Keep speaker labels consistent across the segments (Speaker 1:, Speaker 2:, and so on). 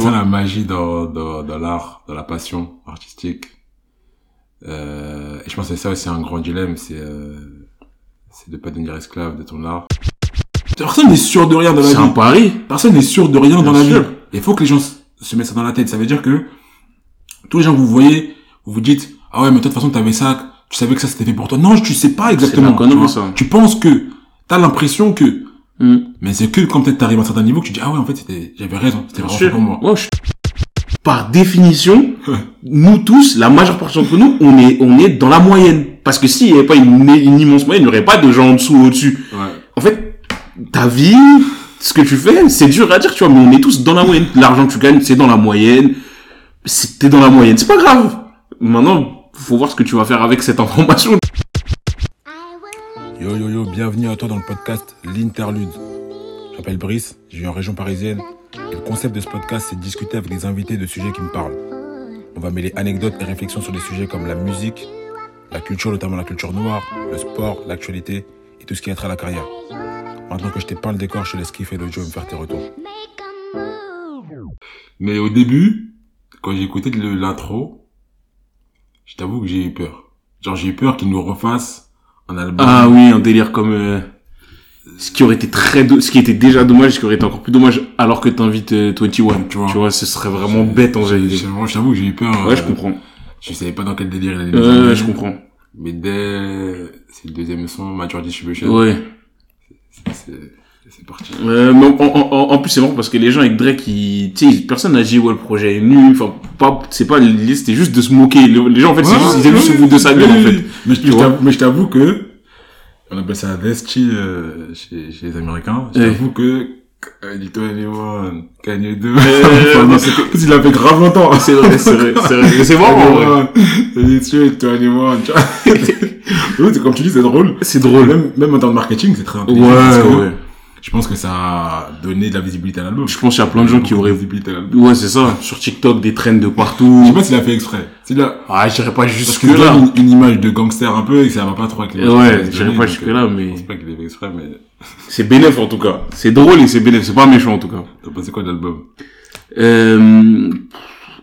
Speaker 1: C'est ça la magie dans, dans, dans l'art, dans la passion artistique. Euh, et je pense que c'est ça aussi un grand dilemme, c'est euh, c'est de pas devenir esclave de ton art. Personne n'est sûr de rien dans la vie.
Speaker 2: C'est un pari.
Speaker 1: Personne n'est sûr de rien dans
Speaker 2: Bien
Speaker 1: la
Speaker 2: sûr.
Speaker 1: vie. Il faut que les gens se mettent ça dans la tête. Ça veut dire que tous les gens que vous voyez, vous vous dites ah ouais mais toi de toute façon t'avais ça, tu savais que ça c'était fait pour toi. Non, tu sais pas exactement. tu, vois.
Speaker 2: ça.
Speaker 1: Tu penses que t'as l'impression que,
Speaker 2: Mm.
Speaker 1: mais c'est que quand peut-être t'arrives à un certain niveau que tu dis ah ouais en fait c'était j'avais raison, c'était vraiment
Speaker 2: Sûr.
Speaker 1: pour moi.
Speaker 2: Ouais, je- Par définition, nous tous, la majeure partie d'entre nous, on est, on est dans la moyenne. Parce que s'il n'y avait pas une, une immense moyenne, il n'y aurait pas de gens en dessous ou au-dessus.
Speaker 1: Ouais.
Speaker 2: En fait, ta vie, ce que tu fais, c'est dur à dire, tu vois, mais on est tous dans la moyenne. L'argent que tu gagnes, c'est dans la moyenne. C'est- T'es dans la moyenne. C'est pas grave. Maintenant, faut voir ce que tu vas faire avec cette information.
Speaker 1: Yo yo yo, bienvenue à toi dans le podcast L'Interlude. Je m'appelle Brice, je vis en région parisienne. Et le concept de ce podcast, c'est de discuter avec des invités de sujets qui me parlent. On va mêler anecdotes et réflexions sur des sujets comme la musique, la culture, notamment la culture noire, le sport, l'actualité et tout ce qui a trait à la carrière. Maintenant que je t'ai peint le décor, je te laisse kiffer jeu et me faire tes retours. Mais au début, quand j'ai écouté l'intro, je t'avoue que j'ai eu peur. Genre j'ai eu peur qu'ils nous refassent un album.
Speaker 2: Ah oui, un délire comme, euh, ce qui aurait été très, do- ce qui était déjà dommage, ce qui aurait été encore plus dommage, alors que t'invites euh, 21.
Speaker 1: Tu vois.
Speaker 2: Tu vois, ce serait vraiment bête en réalité.
Speaker 1: je t'avoue que j'ai eu peur.
Speaker 2: Ouais, je
Speaker 1: euh,
Speaker 2: comprends.
Speaker 1: Je savais pas dans quel délire il allait
Speaker 2: Euh, je comprends.
Speaker 1: Mais dès, c'est le deuxième son, Mature Distribution.
Speaker 2: Ouais.
Speaker 1: C'est, c'est parti.
Speaker 2: Euh, mais en, en, en- en plus, c'est marrant parce que les gens avec Drake, ils, personne n'a dit, ouais, le projet est nul. Enfin, pas, c'est pas l'idée, c'était juste de se moquer. Le- Les gens, en fait, c'est juste, ils aiment se foutre de sa gueule, en fait.
Speaker 1: Mais je, t'avoue, mais je t'avoue que, on appelle ça Vesti, euh, chez, chez les Américains. Je
Speaker 2: Ouais.
Speaker 1: t'avoue que, euh, anyone, Kanye 2.
Speaker 2: Non, c'était-
Speaker 1: Parce qu'il a fait grave longtemps.
Speaker 2: C'est vrai, c'est vrai, c'est vrai. C'est vrai.
Speaker 1: C'est to anyone, tu vois. Comme tu dis, c'est drôle.
Speaker 2: C'est drôle.
Speaker 1: Même, même en termes de marketing, c'est très
Speaker 2: ouais.
Speaker 1: Je pense que ça a donné de la visibilité à l'album.
Speaker 2: Je pense qu'il y a plein de gens qui auraient,
Speaker 1: visibilité à l'album.
Speaker 2: ouais, c'est ça. Sur TikTok, des trends de
Speaker 1: Je
Speaker 2: partout.
Speaker 1: sais pas s'il a fait exprès. S'il a,
Speaker 2: Ah, j'irais pas
Speaker 1: parce
Speaker 2: jusque
Speaker 1: qu'il
Speaker 2: là.
Speaker 1: donne une, une image de gangster un peu et que ça va pas trop avec les
Speaker 2: Ouais, j'irais pas jusque
Speaker 1: euh,
Speaker 2: là,
Speaker 1: Je
Speaker 2: mais
Speaker 1: pense pas qu'il ait fait exprès, mais
Speaker 2: c'est bénéf en tout cas. C'est drôle et c'est bénéf. C'est pas méchant en tout cas.
Speaker 1: t'as pensé quoi de l'album?
Speaker 2: Euh,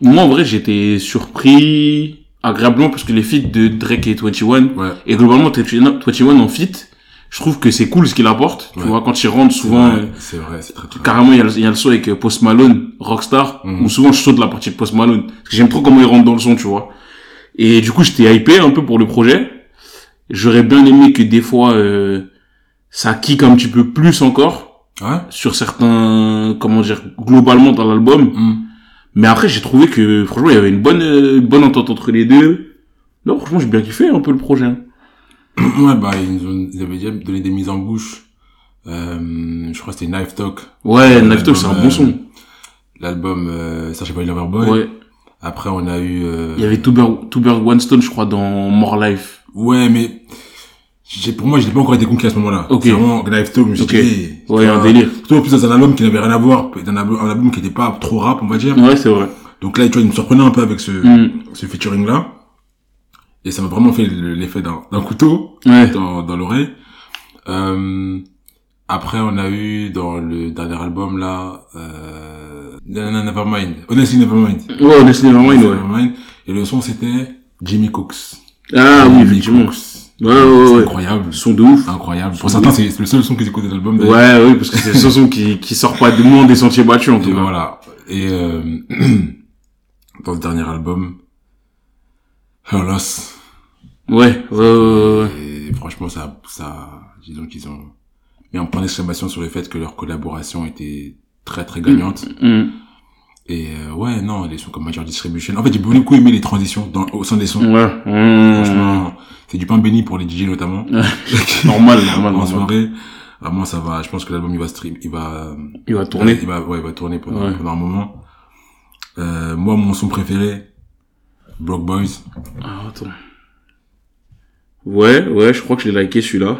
Speaker 2: moi, en vrai, j'étais surpris agréablement parce que les feats de Drake et 21,
Speaker 1: Ouais.
Speaker 2: et globalement 21 21 en feat, je trouve que c'est cool ce qu'il apporte. Tu
Speaker 1: Ouais.
Speaker 2: vois, quand il rentre souvent,
Speaker 1: c'est vrai, c'est très très.
Speaker 2: carrément, il y, a le, il y a le son avec euh, Post Malone, Rockstar,
Speaker 1: Mhm.
Speaker 2: où souvent je saute la partie de Post Malone. Parce que j'aime trop comment il rentre dans le son, tu vois. Et du coup, j'étais hypé un peu pour le projet. J'aurais bien aimé que des fois, euh, ça kick un petit peu plus encore
Speaker 1: Ouais?
Speaker 2: sur certains, comment dire, globalement dans l'album.
Speaker 1: Hum.
Speaker 2: Mais après, j'ai trouvé que, franchement, il y avait une bonne, euh, bonne entente entre les deux. Non, franchement, j'ai bien kiffé un peu le projet. hein.
Speaker 1: Ouais, bah, ils, nous ont, ils avaient déjà donné des mises en bouche. Euh, je crois que c'était Knife Talk.
Speaker 2: Ouais,
Speaker 1: Euh,
Speaker 2: Knife Talk, c'est un
Speaker 1: l'album,
Speaker 2: bon
Speaker 1: euh,
Speaker 2: son.
Speaker 1: L'album, euh, Search by Loverboy.
Speaker 2: Ouais.
Speaker 1: Après, on a eu, euh,
Speaker 2: Il y avait Two Bird One Stone, je crois, dans More Life.
Speaker 1: ouais, mais, j'ai, pour moi, je n'ai pas encore été conquis à ce moment-là.
Speaker 2: Ok.
Speaker 1: C'est vraiment Knife Talk, je me suis
Speaker 2: Ok.
Speaker 1: dit, hey,
Speaker 2: Ouais, un
Speaker 1: vois,
Speaker 2: délire.
Speaker 1: Surtout en plus dans un album qui n'avait rien à voir, dans un album, un album qui n'était pas trop rap, on va dire.
Speaker 2: Ouais, c'est vrai.
Speaker 1: Donc là, tu vois, il me surprenait un peu avec ce,
Speaker 2: Mm.
Speaker 1: ce featuring là. Et ça m'a vraiment fait le- l'effet d'un, d'un couteau
Speaker 2: Ouais.
Speaker 1: dans, dans l'oreille. Euh, après, on a eu dans le dernier album là, euh, Nevermind. Honestly Nevermind.
Speaker 2: Ouais, Honestly Nevermind, ouais.
Speaker 1: Nevermind. Et le son c'était Jimmy Cooks.
Speaker 2: Ah oui,
Speaker 1: Jimmy
Speaker 2: effectivement.
Speaker 1: Cooks.
Speaker 2: Ouais, ouais,
Speaker 1: C'est
Speaker 2: ouais.
Speaker 1: incroyable.
Speaker 2: Son de ouf.
Speaker 1: Incroyable. Pour certains, c'est le seul son que j'écoute de l'album.
Speaker 2: Ouais, oui, parce que c'est le son qui, qui sort pas de moins des sentiers battus, en tout cas.
Speaker 1: voilà. Et euh, dans ce dernier album, Her Loss.
Speaker 2: Ouais, ouais, ouais, ouais.
Speaker 1: Et franchement, ça, ça, disons qu'ils ont mis un point d'exclamation sur le fait que leur collaboration était très très gagnante.
Speaker 2: Mm.
Speaker 1: Et euh, ouais, non, les sons comme Major Distribution. En fait, j'ai beaucoup aimé les transitions dans, au sein des sons.
Speaker 2: Ouais. Mm.
Speaker 1: Franchement, c'est du pain béni pour les DJ notamment.
Speaker 2: Normal, normal,
Speaker 1: en soirée, vraiment ça va. Je pense que l'album il va stream, il va
Speaker 2: Il va tourner.
Speaker 1: il va, ouais, il va tourner pendant,
Speaker 2: Ouais.
Speaker 1: pendant un moment. Euh, moi, mon son préféré, Broke Boys.
Speaker 2: Ah, attends. Ouais, ouais, je crois que je l'ai liké celui-là.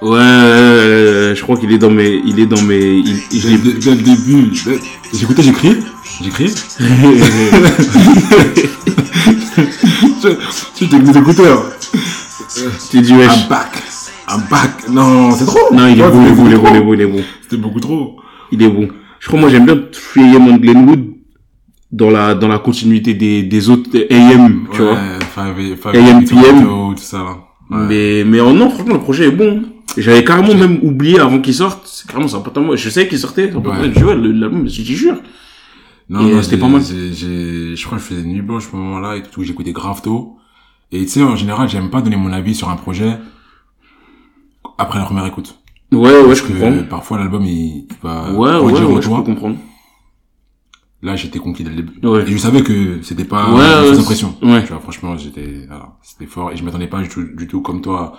Speaker 2: Ouais, je crois qu'il est dans mes, il est dans mes, il, il- je
Speaker 1: Dès,
Speaker 2: l'ai-
Speaker 1: dès- dès le début, dès- j'écoutais, j'ai crié, j'ai crié. tu tu t'es des écouteurs.
Speaker 2: Tu dis wesh.
Speaker 1: I'm back. I'm back. Non, c'est trop.
Speaker 2: Non, il est
Speaker 1: Ouais,
Speaker 2: bon, il est bon, il est bon, il est bon, il est bon.
Speaker 1: C'était beaucoup trop.
Speaker 2: Il est bon. Je crois, moi, j'aime bien 3AM on Glenwood dans la, dans la continuité des, des autres AM, tu vois.
Speaker 1: Ouais, Five, Five,
Speaker 2: AM,
Speaker 1: Five,
Speaker 2: PM.
Speaker 1: Joe, tout ça, là. Ouais.
Speaker 2: Mais, mais oh non, franchement, le projet est bon. J'avais carrément même oublié avant qu'il sorte. C'est carrément sympa. Moi, je savais qu'il sortait. C'est peu
Speaker 1: Ouais.
Speaker 2: ouais. Joël, l'album, je te jure.
Speaker 1: Non,
Speaker 2: Et
Speaker 1: non,
Speaker 2: c'était pas mal.
Speaker 1: j'ai- je crois que je faisais nuit blanche à ce moment-là et tout, j'écoutais grave tôt. Et tu sais, en général, j'aime pas donner mon avis sur un projet après la première écoute.
Speaker 2: Ouais, ouais, je
Speaker 1: que
Speaker 2: comprends.
Speaker 1: parfois l'album, il, il va
Speaker 2: Ouais,
Speaker 1: en
Speaker 2: ouais,
Speaker 1: en
Speaker 2: ouais, je peux comprendre.
Speaker 1: Là, j'étais conquis dès le début.
Speaker 2: Ouais.
Speaker 1: Et je savais que c'était pas
Speaker 2: Ouais,
Speaker 1: une
Speaker 2: ouais,
Speaker 1: impression.
Speaker 2: ouais.
Speaker 1: Tu vois, franchement, j'étais, voilà, c'était fort et je m'attendais pas du tout, du tout comme toi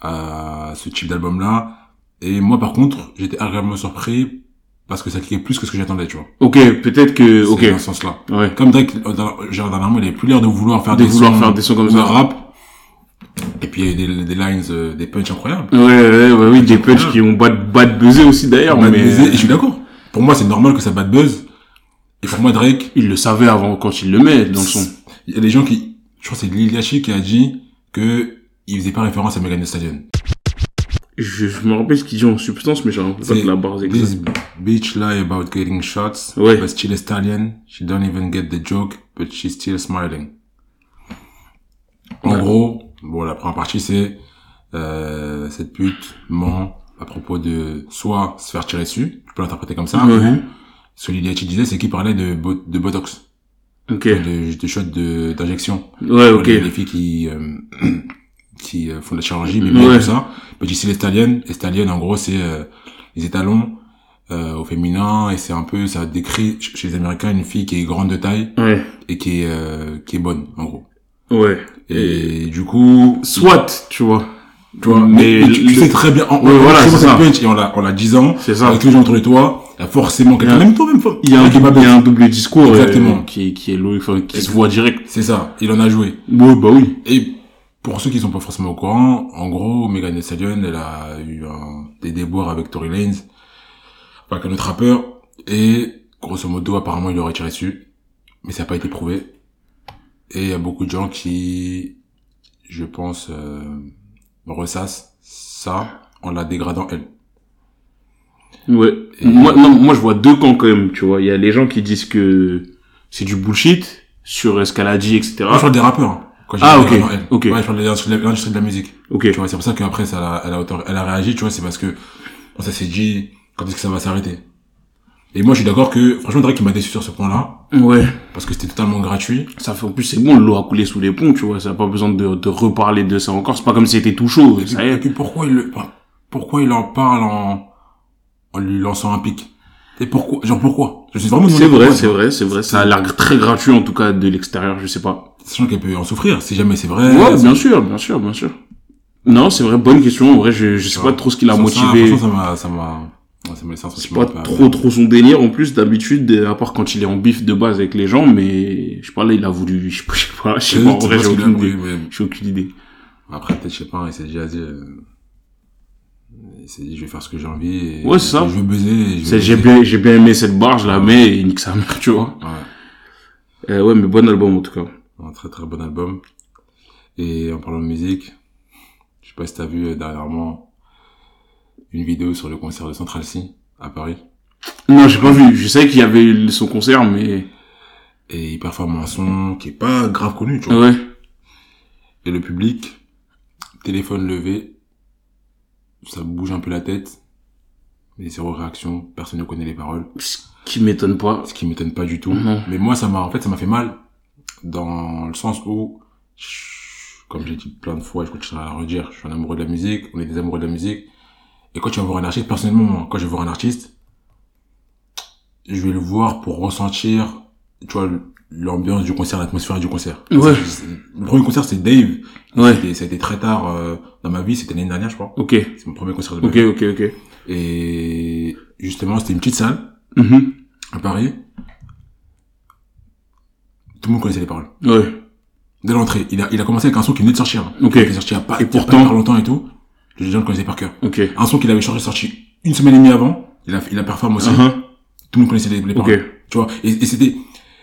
Speaker 1: à ce type d'album-là. Et moi, par contre, j'étais agréablement surpris parce que ça cliquait plus que ce que j'attendais, tu vois.
Speaker 2: Ok, peut-être que, ok.
Speaker 1: dans ce sens-là.
Speaker 2: Ouais.
Speaker 1: Comme Drake, euh, genre, dernièrement, il avait plus l'air de vouloir faire
Speaker 2: De
Speaker 1: des
Speaker 2: vouloir
Speaker 1: sons
Speaker 2: faire des sons comme ça.
Speaker 1: rap. Et puis, il y a eu des, des lines, euh, des punchs incroyables.
Speaker 2: Ouais, ouais, ouais, oui, des punchs qui ont bad, bad buzzé aussi d'ailleurs,
Speaker 1: Bad
Speaker 2: mais
Speaker 1: Buzz, Et je suis d'accord. Pour moi, c'est normal que ça bad buzz. Et pour moi, Drake,
Speaker 2: il le savait avant quand il le met dans le son.
Speaker 1: il y a des gens qui, je crois que c'est Lil Yachty qui a dit que il faisait pas référence à Megan Thee Stallion.
Speaker 2: Je, je me rappelle ce qu'il dit en substance, mais j'ai l'impression
Speaker 1: C'est
Speaker 2: que la barre
Speaker 1: This
Speaker 2: exacte.
Speaker 1: bitch lie about getting shots,
Speaker 2: Ouais.
Speaker 1: but still a stallion. She don't even get the joke, but she's still smiling. En
Speaker 2: Ouais.
Speaker 1: gros, bon, la première partie, c'est euh, cette pute ment à propos de soit se faire tirer dessus, tu peux l'interpréter comme ça, ou ce que Lil Yachty disait, c'est qu'il parlait de, bo- de botox,
Speaker 2: Ok.
Speaker 1: de, de shots de- d'injection.
Speaker 2: Ouais, ok.
Speaker 1: Les, les filles qui euh, qui euh, font de la chirurgie, mais
Speaker 2: Ouais.
Speaker 1: tout ça. Petit c'est les stallions. Les stallions, en gros, c'est euh, les étalons euh, au féminin et c'est un peu ça décrit ch- chez les Américains une fille qui est grande de taille
Speaker 2: Ouais.
Speaker 1: et qui est euh, qui est bonne en gros.
Speaker 2: Ouais.
Speaker 1: Et, du coup,
Speaker 2: Soit, tu vois.
Speaker 1: tu vois,
Speaker 2: mais
Speaker 1: mais, tu, tu
Speaker 2: le-
Speaker 1: sais très bien. En,
Speaker 2: Ouais, voilà,
Speaker 1: c'est ça.
Speaker 2: ça.
Speaker 1: punch et on l'a on l'a 10 ans.
Speaker 2: C'est ça.
Speaker 1: Avec les gens entre les toits, il y a forcément quelqu'un.
Speaker 2: Il y a-
Speaker 1: Même toi, même femme.
Speaker 2: Il y a un, double, il y
Speaker 1: bête.
Speaker 2: a un double discours euh,
Speaker 1: Exactement.
Speaker 2: qui, qui est logique, enfin, qui se voit direct.
Speaker 1: C'est ça. Il en a joué.
Speaker 2: Ouais, bah oui.
Speaker 1: Et pour ceux qui sont pas forcément au courant, en gros, Megan Thee Stallion, elle a eu un, des déboires avec Tory Lanez, enfin, avec un autre rappeur, et grosso modo, apparemment, il aurait tiré dessus, mais ça n'a pas été prouvé. Et il y a beaucoup de gens qui, je pense, euh, ressassent ça en la dégradant elle.
Speaker 2: Ouais.
Speaker 1: Et-
Speaker 2: Moi, non, moi, je vois deux camps quand même, tu vois. Il y a les gens qui disent que c'est du bullshit sur ce qu'elle a dit, etc.
Speaker 1: Moi, je parle des rappeurs. hein, quand
Speaker 2: Ah, ok, ok.
Speaker 1: Ouais, je parle de l'industrie de la- musique.
Speaker 2: Ok.
Speaker 1: Tu vois, c'est pour ça qu'après, ça, elle a, elle a réagi, tu vois, c'est parce que, ça s'est dit, quand est-ce que ça va s'arrêter? Et moi, je suis d'accord que, franchement, Drake, il m'a déçu sur ce point-là,
Speaker 2: Ouais.
Speaker 1: parce que c'était totalement gratuit.
Speaker 2: Ça fait, en plus, c'est bon, l'eau a coulé sous les ponts, tu vois. Ça n'a pas besoin de, de reparler de ça encore. C'est pas comme si c'était tout chaud.
Speaker 1: Et puis,
Speaker 2: Ça y
Speaker 1: et
Speaker 2: est.
Speaker 1: puis pourquoi il le, pourquoi il en parle en, en lui lançant un pic? Et pourquoi, genre pourquoi? Je suis vraiment
Speaker 2: C'est vrai, c'est vrai, c'est vrai. Ça a l'air très gratuit, en tout cas, de l'extérieur, je sais pas.
Speaker 1: Sachant qu'elle peut en souffrir, si jamais c'est vrai.
Speaker 2: Ouais, bien sûr, bien sûr, bien sûr. Non, c'est vrai, bonne question. En vrai, je, je sais pas trop ce qui l'a motivé.
Speaker 1: ça m'a, ça m'a,
Speaker 2: C'est pas trop trop son délire en plus d'habitude à part quand il est en bif de base avec les gens mais je sais pas là il a voulu je sais pas je sais pas, en vrai j'ai aucune idée j'ai aucune idée
Speaker 1: Après, peut-être, je sais pas, il s'est déjà dit, euh, il s'est dit, je vais faire ce que j'ai envie. Et
Speaker 2: Ouais, c'est ça.
Speaker 1: Je veux baiser.
Speaker 2: j'ai bien j'ai bien aimé cette barre je la mets et nique sa mère tu vois
Speaker 1: Ouais.
Speaker 2: euh, ouais mais bon album en tout cas
Speaker 1: Un très très bon album. Et en parlant de musique, je sais pas si t'as vu euh, dernièrement une vidéo sur le concert de Central C à Paris.
Speaker 2: non j'ai pas vu je sais qu'il y avait son concert mais
Speaker 1: Et il performe un son qui est pas grave connu, tu vois.
Speaker 2: ouais
Speaker 1: Et le public, téléphone levé, ça bouge un peu la tête. Mais zéro réaction, personne ne connaît les paroles.
Speaker 2: ce qui m'étonne pas
Speaker 1: Ce qui m'étonne pas du tout.
Speaker 2: Non.
Speaker 1: Mais moi, ça m'a, en fait, ça m'a fait mal. Dans le sens où, comme j'ai dit plein de fois, je continue à le redire, je suis un amoureux de la musique, on est des amoureux de la musique. Et quand tu vas voir un artiste, personnellement, moi, quand je vais voir un artiste, je vais le voir pour ressentir, tu vois, l'ambiance du concert, l'atmosphère du concert.
Speaker 2: Ouais.
Speaker 1: Le premier concert, c'est Dave.
Speaker 2: Ouais.
Speaker 1: C'était- Ça a été très tard euh, dans ma vie, c'était l'année dernière, je crois.
Speaker 2: ok
Speaker 1: C'est mon premier concert de ma
Speaker 2: ok
Speaker 1: vie.
Speaker 2: ok ok
Speaker 1: Et justement, c'était une petite salle
Speaker 2: Mhm.
Speaker 1: à Paris. Tout le monde connaissait les paroles.
Speaker 2: ouais
Speaker 1: Dès l'entrée, il a, il a commencé avec un son qui venait de sortir. hein.
Speaker 2: Ok.
Speaker 1: Qui est sorti il y a pas,
Speaker 2: Et
Speaker 1: il pas
Speaker 2: pourtant-
Speaker 1: hyper longtemps et tout. Les gens le connaissaient par cœur.
Speaker 2: ok
Speaker 1: Un son qu'il avait changé, sorti une semaine et demie avant. Il a, il a performé aussi.
Speaker 2: Uh-huh.
Speaker 1: Tout le monde connaissait les, les paroles.
Speaker 2: ok
Speaker 1: Tu vois? Et, et c'était,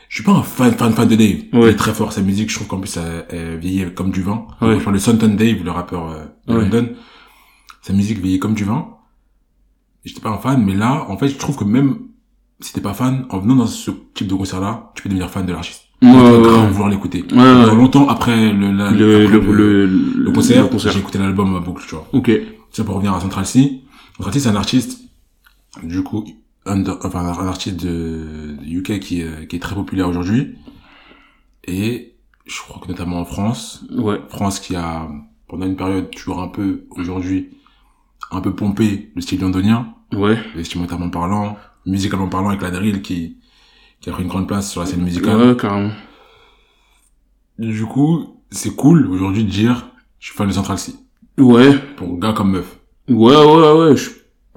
Speaker 1: je suis pas un fan, fan, fan de Dave. Il
Speaker 2: Ouais.
Speaker 1: est très fort, sa musique. Je trouve qu'en plus, ça, elle vieillit comme du vent.
Speaker 2: Ouais.
Speaker 1: Parle de Sonton Dave, le rappeur euh, de
Speaker 2: Ouais.
Speaker 1: London. sa musique veillait comme du vin. J'étais pas un fan, mais là, en fait, je trouve que même si t'es pas fan, en venant dans ce type de concert-là, tu peux devenir fan de l'artiste.
Speaker 2: Ouais,
Speaker 1: grave vouloir l'écouter.
Speaker 2: Ouais,
Speaker 1: Longtemps après le, la-
Speaker 2: Le,
Speaker 1: après
Speaker 2: le, le,
Speaker 1: le concert,
Speaker 2: le concert.
Speaker 1: j'ai écouté l'album à boucle, tu vois.
Speaker 2: Ok.
Speaker 1: Tiens, pour revenir à Central C. Central C, c'est un artiste, du coup, under- enfin, un artiste de, de UK qui, est- qui est très populaire aujourd'hui. Et je crois que notamment en France,
Speaker 2: Ouais.
Speaker 1: France qui a, pendant une période, toujours un peu, aujourd'hui, un peu pompé le style londonien,
Speaker 2: Ouais.
Speaker 1: vestimentairement parlant, musicalement parlant, avec la drill qui, qui a pris une grande place sur la scène musicale.
Speaker 2: Ouais, carrément.
Speaker 1: Du coup, c'est cool aujourd'hui de dire, je suis fan de Central C.
Speaker 2: Ouais.
Speaker 1: Pour gars comme meuf.
Speaker 2: Ouais, ouais, ouais. Je,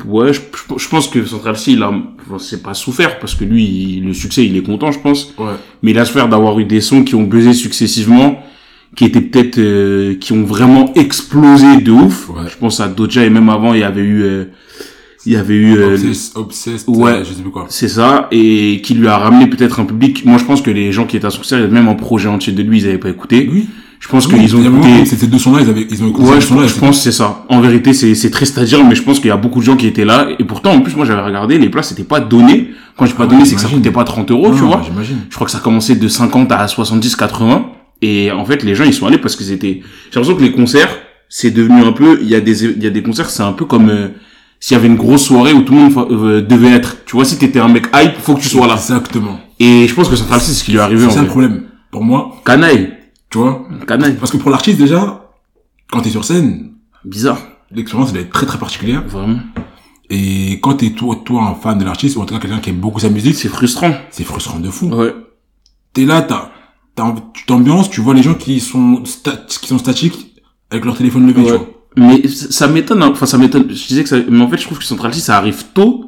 Speaker 2: ouais, je, je- pense que Central C, il a, c'est pas souffert parce que lui, il- le succès, il est content, je pense.
Speaker 1: Ouais.
Speaker 2: Mais il a souffert d'avoir eu des sons qui ont buzzé successivement, qui étaient peut-être, euh, qui ont vraiment explosé de ouf.
Speaker 1: Ouais.
Speaker 2: Je pense à Doja et même avant, il y avait eu, euh, il y avait eu, euh,
Speaker 1: Obsessed, obsessed,
Speaker 2: ouais.
Speaker 1: euh, je sais plus quoi.
Speaker 2: c'est ça, et qui lui a ramené peut-être un public. Moi, je pense que les gens qui étaient à concert, même un projet entier de lui, ils avaient pas écouté.
Speaker 1: Oui.
Speaker 2: Je pense
Speaker 1: Oui,
Speaker 2: qu'ils ont écouté.
Speaker 1: ces deux sons-là, ils avaient, ils ont écouté
Speaker 2: Ouais, je,
Speaker 1: sons-là.
Speaker 2: je pense c'est ça. En vérité, c'est c'est triste à dire, mais je pense qu'il y a beaucoup de gens qui étaient là. Et pourtant, en plus, moi, j'avais regardé, les places n'étaient pas données. Quand je dis pas
Speaker 1: Ah,
Speaker 2: donné, c'est que ça coûtait pas 30 euros, tu vois.
Speaker 1: J'imagine.
Speaker 2: Je crois que ça commençait de 50 à 70, 80. Et en fait, les gens, ils sont allés parce qu'ils étaient... J'ai l'impression que les concerts, c'est devenu un peu... Il y a des, il y a des concerts, c'est un peu comme... euh, s'il y avait une grosse soirée où tout le monde euh, devait être. Tu vois, si t'étais un mec hype, faut que tu sois là.
Speaker 1: Exactement.
Speaker 2: Et je pense que Central C, c'est ce qui lui est arrivé.
Speaker 1: C'est ça le problème. Pour moi,
Speaker 2: Canaille.
Speaker 1: Tu vois.
Speaker 2: Canaille.
Speaker 1: Parce que pour l'artiste, déjà, quand t'es sur scène,
Speaker 2: Bizarre.
Speaker 1: l'expérience, elle est très très particulière.
Speaker 2: Vraiment.
Speaker 1: Et quand t'es toi, toi, un fan de l'artiste, ou en tout cas quelqu'un qui aime beaucoup sa musique,
Speaker 2: C'est frustrant.
Speaker 1: c'est frustrant de fou.
Speaker 2: Ouais.
Speaker 1: T'es là, t'as, t'as, tu t'ambiances, tu vois les gens qui sont, sta- qui sont statiques avec leur téléphone levé, tu
Speaker 2: Ouais.
Speaker 1: vois.
Speaker 2: Mais ça m'étonne, hein. enfin ça m'étonne. Je disais que ça, mais en fait je trouve que Central C ça arrive tôt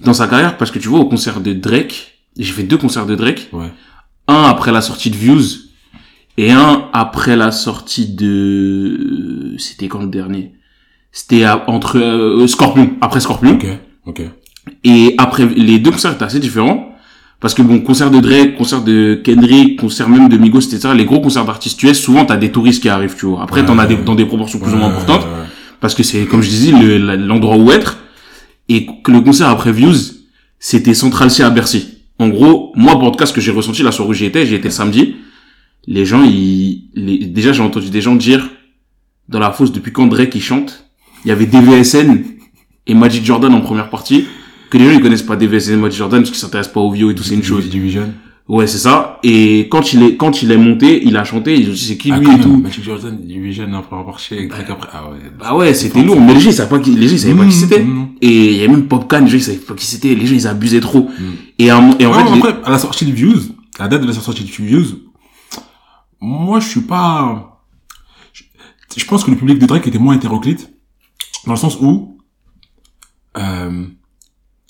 Speaker 2: dans sa carrière parce que tu vois au concert de Drake, j'ai fait deux concerts de Drake,
Speaker 1: Ouais.
Speaker 2: un après la sortie de Views et un après la sortie de, c'était quand le dernier? C'était entre euh, Scorpion, après Scorpion.
Speaker 1: Ok. Ok.
Speaker 2: Et après, les deux concerts étaient assez différents. Parce que bon, concert de Drake, concert de Kendrick, concert même de Migos, etc. Les gros concerts d'artistes US, souvent t'as des touristes qui arrivent, tu vois. Après,
Speaker 1: Ouais,
Speaker 2: t'en as des, dans des proportions plus ou moins importantes.
Speaker 1: ouais.
Speaker 2: Parce que c'est, comme je disais, le- l'endroit où être. Et que le concert après Views, c'était Central C à Bercy. En gros, moi, pour en tout cas, ce que j'ai ressenti la soirée où j'y étais, j'y étais samedi. Les gens, ils, les, déjà, j'ai entendu des gens dire, dans la fosse, depuis quand Drake, il chante, il y avait DVSN et Magic Jordan en première partie, que les gens, ils connaissent pas DVSN et Magic Jordan parce qu'ils s'intéressent pas aux vieux et tout, c'est une chose.
Speaker 1: Division.
Speaker 2: Ouais, c'est ça. Et quand il est, quand il est monté, il a chanté, ils ont dit c'est qui
Speaker 1: Ah,
Speaker 2: lui et tout.
Speaker 1: Magic Jordan, Division, en première partie, Drake après. Ah ouais.
Speaker 2: Bah ouais, c'était lourd. Mais les gens, ils savaient pas qui, les gens, ils savaient pas qui c'était.
Speaker 1: Mmh.
Speaker 2: Et il y a même Popcan, les gens, ils savaient pas qui c'était. Les gens, ils abusaient trop.
Speaker 1: Mm.
Speaker 2: Et, en, et en fait, les-
Speaker 1: après, à la sortie de Views, à la date de la sortie de Views, moi, je suis pas, je, pense que le public de Drake était moins hétéroclite, dans le sens où, euh,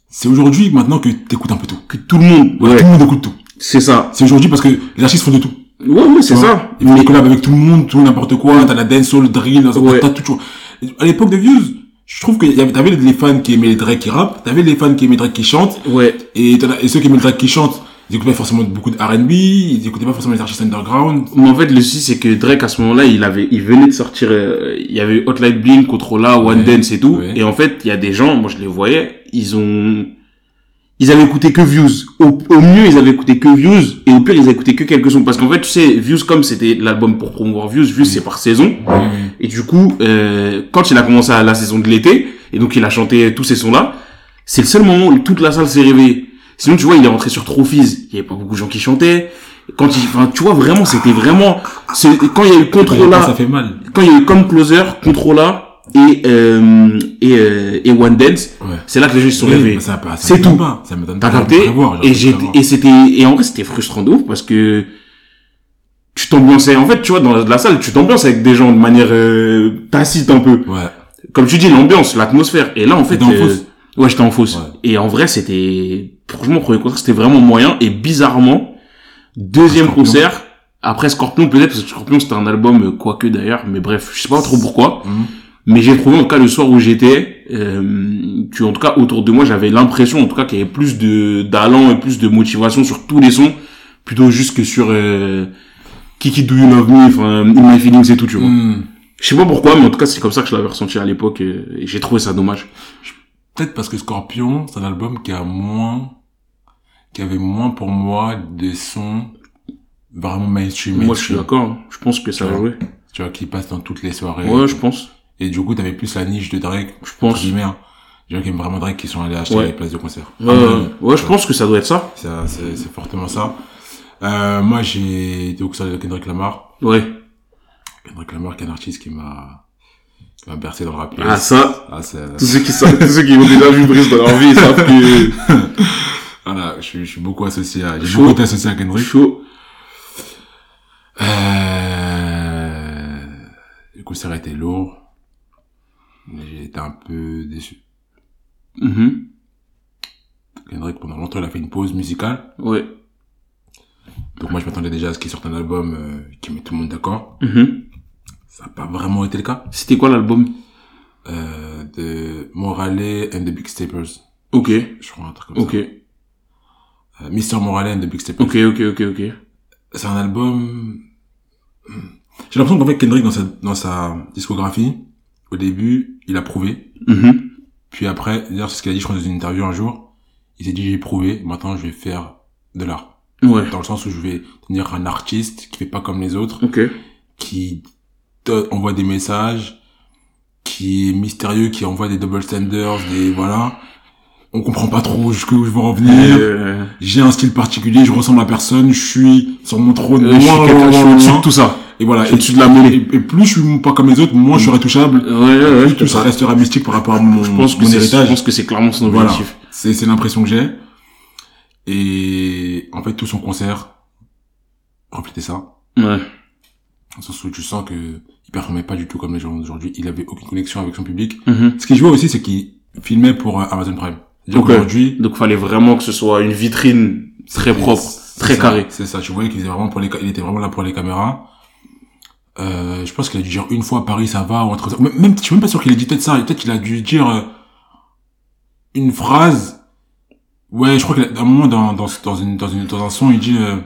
Speaker 1: c'est aujourd'hui, maintenant, que t'écoutes un peu tout.
Speaker 2: que tout le monde,
Speaker 1: Ouais, Tout le monde écoute tout.
Speaker 2: c'est ça.
Speaker 1: C'est aujourd'hui parce que les artistes font de tout.
Speaker 2: Ouais, ouais, c'est ça.
Speaker 1: Ils font des collabs avec tout le monde, tout n'importe quoi, t'as la dancehall, drill,
Speaker 2: Ouais.
Speaker 1: t'as tout. À l'époque de Views, je trouve que y avait- t'avais les fans qui aimaient les Drake qui rappent, t'avais les fans qui aimaient Drake qui chantent,
Speaker 2: Ouais.
Speaker 1: et ceux qui aimaient le Drake qui chantent, ils écoutaient pas forcément beaucoup de R&B, ils écoutaient pas forcément les artistes underground.
Speaker 2: Mais en fait, le souci, c'est que Drake, à ce moment-là, il avait, il venait de sortir, euh, il y avait Hotline Bling, Controlla, One
Speaker 1: Ouais,
Speaker 2: Dance et tout.
Speaker 1: ouais.
Speaker 2: Et en fait, il y a des gens, moi, je les voyais, ils ont, ils avaient écouté que Views. Au, au mieux, ils avaient écouté que Views, et au pire, ils avaient écouté que quelques sons. Parce qu'en fait, tu sais, Views, comme c'était l'album pour promouvoir Views, Views, c'est par saison. Et du coup, euh, quand il a commencé à la saison de l'été, et donc il a chanté tous ces sons-là, c'est le seul moment où toute la salle s'est réveillée. Sinon, tu vois, il est rentré sur Trophies, il y avait pas beaucoup de gens qui chantaient. Quand il, enfin, tu vois, vraiment, c'était vraiment, quand il y a eu
Speaker 1: Ça
Speaker 2: Controlla,
Speaker 1: fait mal.
Speaker 2: quand il y a eu comme closer, Controlla, et, euh, et, euh, et One Dance,
Speaker 1: Ouais.
Speaker 2: c'est là que les gens se sont
Speaker 1: Oui,
Speaker 2: réveillés.
Speaker 1: ça, ça
Speaker 2: C'est tout.
Speaker 1: Pas. Ça m'étonne
Speaker 2: T'as
Speaker 1: pas.
Speaker 2: capté?
Speaker 1: Voir, j'ai
Speaker 2: Et et c'était, et en vrai, c'était frustrant de ouf parce que tu t'ambiançais. En fait, tu vois, dans la salle, tu t'ambiances avec des gens de manière euh, tacite un peu.
Speaker 1: Ouais.
Speaker 2: Comme tu dis, l'ambiance, l'atmosphère. Et là, en fait,
Speaker 1: en
Speaker 2: euh,
Speaker 1: fausse
Speaker 2: ouais, j'étais en fausse.
Speaker 1: Ouais.
Speaker 2: Et en vrai, c'était, franchement, premier concert, c'était vraiment moyen. Et bizarrement, deuxième
Speaker 1: Scorpion.
Speaker 2: concert, après Scorpion, peut-être, parce que Scorpion, c'était un album, euh, quoique d'ailleurs, mais bref, je sais pas trop pourquoi.
Speaker 1: Mhm.
Speaker 2: Mais j'ai trouvé, en tout cas, le soir où j'étais, euh, que, en tout cas, autour de moi, j'avais l'impression, en tout cas, qu'il y avait plus de, d'allant et plus de motivation sur tous les sons, plutôt juste que sur, euh, Kiki Do You Love Me, enfin, In My Feelings et tout, tu vois.
Speaker 1: Hmm.
Speaker 2: Je sais pas pourquoi, mais en tout cas, c'est comme ça que je l'avais ressenti à l'époque et j'ai trouvé ça dommage.
Speaker 1: Peut-être parce que Scorpion, c'est un album qui a moins, qui avait moins pour moi des sons vraiment mainstream.
Speaker 2: Moi, je suis d'accord. hein. Je pense que ça a joué.
Speaker 1: Tu vois, qui passe dans toutes les soirées.
Speaker 2: Ouais, je pense.
Speaker 1: Et du coup, t'avais plus la niche de Drake.
Speaker 2: Je pense.
Speaker 1: guillemets, hein. Gens qui aiment vraiment Drake qui sont allés acheter
Speaker 2: Ouais.
Speaker 1: les places de concert.
Speaker 2: Ouais, ouais, ouais, je pense que ça doit être ça.
Speaker 1: Ça, C'est fortement ça. Euh, moi, j'ai été au concert de Kendrick Lamar.
Speaker 2: Ouais.
Speaker 1: Kendrick Lamar, qui est un artiste qui m'a, qui m'a bercé dans le rap.
Speaker 2: Ah, ça,
Speaker 1: Ah, c'est,
Speaker 2: tous ceux qui savent, tous ceux qui ont déjà vu Brice dans leur vie, ils savent que
Speaker 1: voilà, je, suis- je suis beaucoup associé à, j'ai beaucoup été associé à Kendrick.
Speaker 2: chaud.
Speaker 1: Euh, le concert a été lourd. J'ai été un peu déçu.
Speaker 2: Mhm.
Speaker 1: Kendrick, pendant longtemps, il a fait une pause musicale.
Speaker 2: Ouais.
Speaker 1: Donc moi, je m'attendais déjà à ce qu'il sorte un album euh, qui met tout le monde d'accord.
Speaker 2: Mhm.
Speaker 1: Ça n'a pas vraiment été le cas.
Speaker 2: C'était quoi l'album?
Speaker 1: Euh, de Morale and the Big Steppers.
Speaker 2: Ok.
Speaker 1: Je crois un truc comme
Speaker 2: Ok.
Speaker 1: ça. Euh, Mr. Morale and the Big Steppers.
Speaker 2: Ok, ok, ok, ok.
Speaker 1: C'est un album... hmm. J'ai l'impression qu'en fait, Kendrick, dans sa, dans sa discographie, au début, il a prouvé.
Speaker 2: Mhm.
Speaker 1: Puis après, d'ailleurs, c'est ce qu'il a dit, je crois, dans une interview un jour. Il s'est dit, j'ai prouvé, maintenant je vais faire de l'art.
Speaker 2: Ouais.
Speaker 1: Dans le sens où je vais devenir un artiste qui fait pas comme les autres,
Speaker 2: Ok.
Speaker 1: qui envoie des messages, qui est mystérieux, qui envoie des double standards, des, voilà. On comprend pas trop jusqu'où je veux en venir.
Speaker 2: Euh,
Speaker 1: J'ai un style particulier, je ressemble à personne, je suis sur mon trône,
Speaker 2: euh, je
Speaker 1: loin,
Speaker 2: je suis au-dessus de tout ça.
Speaker 1: Et voilà.
Speaker 2: Je
Speaker 1: Et,
Speaker 2: de la
Speaker 1: et- et plus je suis pas comme les autres, moins je serai touchable.
Speaker 2: Ouais, ouais, ouais.
Speaker 1: Plus ça restera mystique par rapport à mon,
Speaker 2: Je pense que
Speaker 1: mon
Speaker 2: c'est, je
Speaker 1: héritage.
Speaker 2: pense que c'est clairement son
Speaker 1: Voilà.
Speaker 2: objectif.
Speaker 1: C'est, c'est l'impression que j'ai. Et en fait, tout son concert reflétait ça.
Speaker 2: Ouais.
Speaker 1: Dans le sens où tu sens que il performait pas du tout comme les gens d'aujourd'hui. Il avait aucune connexion avec son public.
Speaker 2: Mhm.
Speaker 1: Ce qu'il jouait aussi, c'est qu'il filmait pour euh, Amazon Prime. C'est-à-dire
Speaker 2: Ok.
Speaker 1: qu'aujourd'hui,
Speaker 2: Donc, fallait vraiment que ce soit une vitrine très propre, très carrée.
Speaker 1: C'est ça. Tu voyais qu'il était vraiment pour les, il était vraiment là pour les caméras. Euh, je pense qu'il a dû dire une fois Paris, ça va, ou. Même, même- je suis même pas sûr qu'il ait dit peut-être ça. Peut-être qu'il a dû dire euh, une phrase. Ouais, je crois qu'à un moment dans, dans, dans, une, dans, une, dans un son, il dit euh,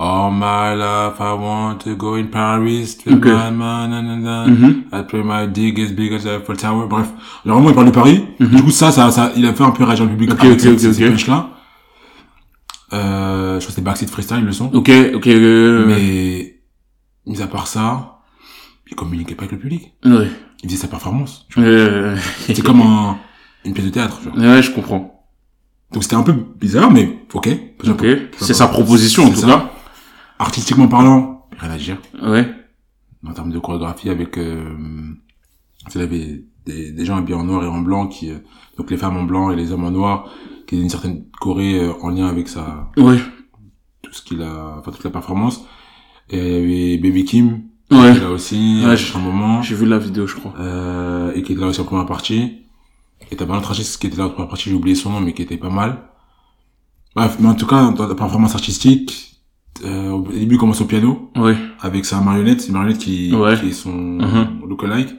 Speaker 1: Oh my life, I want to go in Paris. To
Speaker 2: Ok.
Speaker 1: my man, na, na, na.
Speaker 2: Mhm.
Speaker 1: I play my dig as big as Eiffel Tower. Bref, alors vraiment, il parle de Paris.
Speaker 2: Mhm.
Speaker 1: Du coup, ça, ça, ça, il a fait un peu réagir le public
Speaker 2: Ok,
Speaker 1: avec
Speaker 2: ok,
Speaker 1: cette-
Speaker 2: ok,
Speaker 1: ces- ces
Speaker 2: ok.
Speaker 1: punchs-là. Euh, je crois que c'était Backseat Freestyle, le son.
Speaker 2: Ok, ok, euh,
Speaker 1: Mais, mis à part ça, il communiquait pas avec le public.
Speaker 2: ouais.
Speaker 1: Il faisait sa performance.
Speaker 2: Euh,
Speaker 1: C'était comme un, une pièce de théâtre, genre.
Speaker 2: ouais, je comprends.
Speaker 1: Donc c'était un peu bizarre, mais ok.
Speaker 2: Ok. C'est sa proposition, en
Speaker 1: C'est
Speaker 2: tout
Speaker 1: ça.
Speaker 2: cas.
Speaker 1: Artistiquement parlant, rien à dire.
Speaker 2: Ouais.
Speaker 1: En termes de chorégraphie avec, euh, il y avait des, des gens habillés en noir et en blanc qui, euh, donc les femmes en blanc et les hommes en noir, qui avaient une certaine choré euh, en lien avec sa,
Speaker 2: Ouais.
Speaker 1: tout ce qu'il a, enfin toute la performance. Et il y avait Baby Kim,
Speaker 2: Ouais.
Speaker 1: qui était là aussi,
Speaker 2: Ouais,
Speaker 1: à un moment.
Speaker 2: J'ai vu la vidéo, je crois.
Speaker 1: euh, et qui était là aussi en première partie. Et t'avais un artiste qui était là en première partie, j'ai oublié son nom, mais qui était pas mal. Bref, mais en tout cas, dans la performance artistique, euh, au début, il commence au piano,
Speaker 2: Ouais.
Speaker 1: avec sa marionnette, c'est une marionnette qui,
Speaker 2: Ouais.
Speaker 1: qui est son
Speaker 2: Mhm.
Speaker 1: lookalike.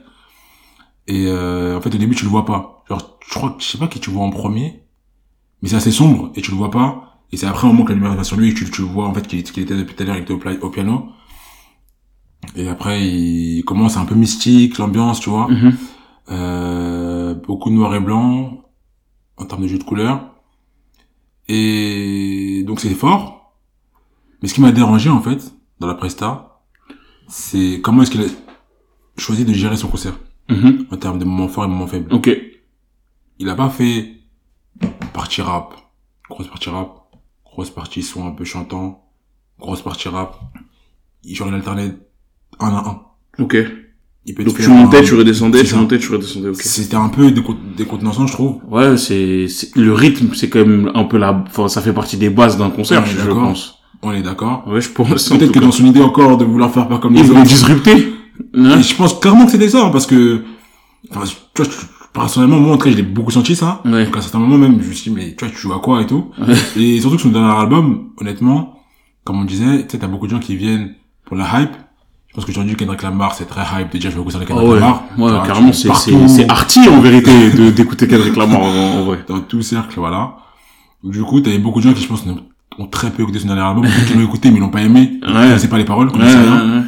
Speaker 1: Et euh, en fait, au début, tu le vois pas. Genre, je crois que, je sais pas qui tu vois en premier, mais c'est assez sombre, et tu le vois pas. Et c'est après un moment que la lumière va sur lui, et tu, tu le vois, en fait, qu'il qu'il était depuis tout à l'heure, il était au, piano. Et après, il commence un peu mystique, l'ambiance, tu vois.
Speaker 2: Mhm.
Speaker 1: Euh, beaucoup de noir et blanc en termes de jeu de couleurs. Et donc c'est fort. Mais ce qui m'a dérangé en fait dans la presta, c'est comment est-ce qu'il a choisi de gérer son concert
Speaker 2: Mhm.
Speaker 1: en termes de moments forts et moments faibles.
Speaker 2: Ok.
Speaker 1: Il a pas fait partie rap, grosse partie rap, grosse partie son un peu chantant, grosse partie rap. Il genre il alternait un à un.
Speaker 2: Ok.
Speaker 1: Il peut
Speaker 2: Donc tu montais,
Speaker 1: un-
Speaker 2: tu redescendais, tu montais, tu redescendais.
Speaker 1: C'était un peu décon- décontenançant, je trouve.
Speaker 2: Ouais, c'est, c'est, le rythme, c'est quand même un peu la, enfin, ça fait partie des bases d'un concert,
Speaker 1: Ouais,
Speaker 2: je pense.
Speaker 1: On est d'accord.
Speaker 2: Ouais, je pense. en
Speaker 1: Peut-être que
Speaker 2: cas.
Speaker 1: dans son idée encore de vouloir faire pas comme les
Speaker 2: voulait
Speaker 1: autres.
Speaker 2: disrupter. Hein
Speaker 1: Et je pense clairement que c'était ça, parce que, enfin, tu vois, personnellement, moi, en tout cas, je l'ai beaucoup senti, ça.
Speaker 2: Ouais.
Speaker 1: Donc, à certains moments, même, je me suis dit, mais, tu vois, tu joues à quoi et tout.
Speaker 2: Ouais.
Speaker 1: Et surtout que son dernier album, honnêtement, comme on disait, tu sais, t'as beaucoup de gens qui viennent pour la hype. Je pense que aujourd'hui, Kendrick Lamar, c'est très hype. Déjà, je vais
Speaker 2: Ah
Speaker 1: Kendrick
Speaker 2: ouais,
Speaker 1: Lamar.
Speaker 2: Ouais,
Speaker 1: vois,
Speaker 2: carrément, c'est, c'est, c'est arty, en vérité, de, d'écouter Kendrick Lamar, en, en vrai.
Speaker 1: Dans tout cercle, voilà. Du coup, t'avais beaucoup de gens qui, je pense, ont ont très peu écouté son dernier album, qui l'ont écouté, mais ils l'ont pas aimé.
Speaker 2: Ouais.
Speaker 1: C'est pas les paroles, comme
Speaker 2: Ouais, ouais.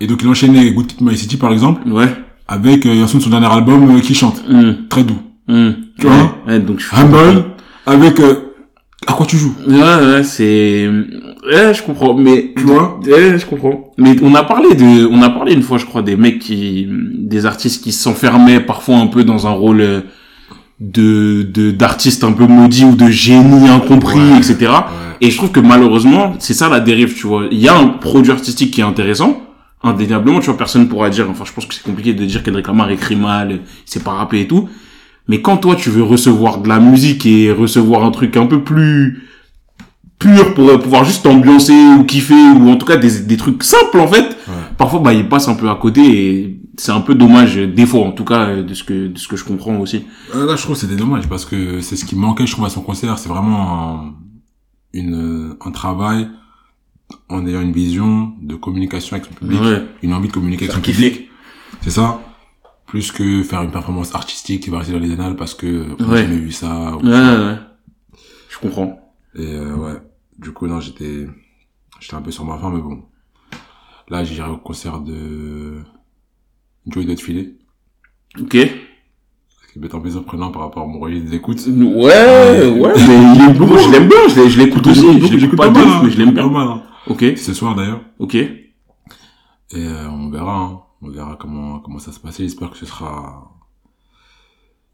Speaker 1: Et donc il enchaînait Good Kid My City par exemple
Speaker 2: Ouais.
Speaker 1: avec euh, son de son dernier album euh, qui chante.
Speaker 2: Hum,
Speaker 1: Très doux.
Speaker 2: hum.
Speaker 1: Tu vois
Speaker 2: ouais, donc je
Speaker 1: Humble avec euh, à quoi tu joues?
Speaker 2: Ouais, ouais, c'est, ouais, je comprends, mais,
Speaker 1: Tu vois?
Speaker 2: Ouais, je comprends. Mais on a parlé de, on a parlé une fois, je crois, des mecs qui, des artistes qui s'enfermaient parfois un peu dans un rôle euh, de, de, d'artiste un peu maudit ou de génie incompris,
Speaker 1: Ouais.
Speaker 2: etc.
Speaker 1: Ouais.
Speaker 2: Et je trouve que malheureusement, c'est ça la dérive, tu vois. Il y a un produit artistique qui est intéressant. Indéniablement, tu vois, personne pourra dire, enfin, je pense que c'est compliqué de dire Kendrick Lamar écrit mal, c'est pas rappé et tout. Mais quand toi, tu veux recevoir de la musique et recevoir un truc un peu plus pur pour pouvoir juste t'ambiancer ou kiffer ou en tout cas des, des trucs simples, en fait,
Speaker 1: Ouais.
Speaker 2: Parfois, bah, il passe un peu à côté et c'est un peu dommage, euh, des fois, en tout cas, euh, de ce que, de ce que je comprends aussi.
Speaker 1: Euh, Là, je trouve que c'était dommage parce que c'est ce qui manquait, je trouve, à son concert. C'est vraiment un, une, un travail en ayant une vision de communication avec son public,
Speaker 2: Ouais.
Speaker 1: une envie de communiquer avec son public. C'est ça. Plus que faire une performance artistique qui va rester dans les annales parce que on n'a
Speaker 2: Ouais.
Speaker 1: jamais vu ça. ou
Speaker 2: ouais, ouais. Je comprends.
Speaker 1: Et euh, ouais, du coup, non, j'étais, j'étais un peu sur ma fin, mais bon. Là, j'irai au concert de Joey Filet,
Speaker 2: Ok.
Speaker 1: ce qui m'est un plaisir prenant par rapport à mon registre d'écoute.
Speaker 2: Ouais, ouais, mais il est bon, je l'aime bien, je l'écoute aussi, je l'écoute pas de
Speaker 1: mal, hein,
Speaker 2: mais je l'aime bien.
Speaker 1: pas mal, hein.
Speaker 2: Ok,
Speaker 1: C'est ce soir d'ailleurs.
Speaker 2: ok.
Speaker 1: Et euh, on verra, hein. on verra comment comment ça se passer. J'espère que ce sera.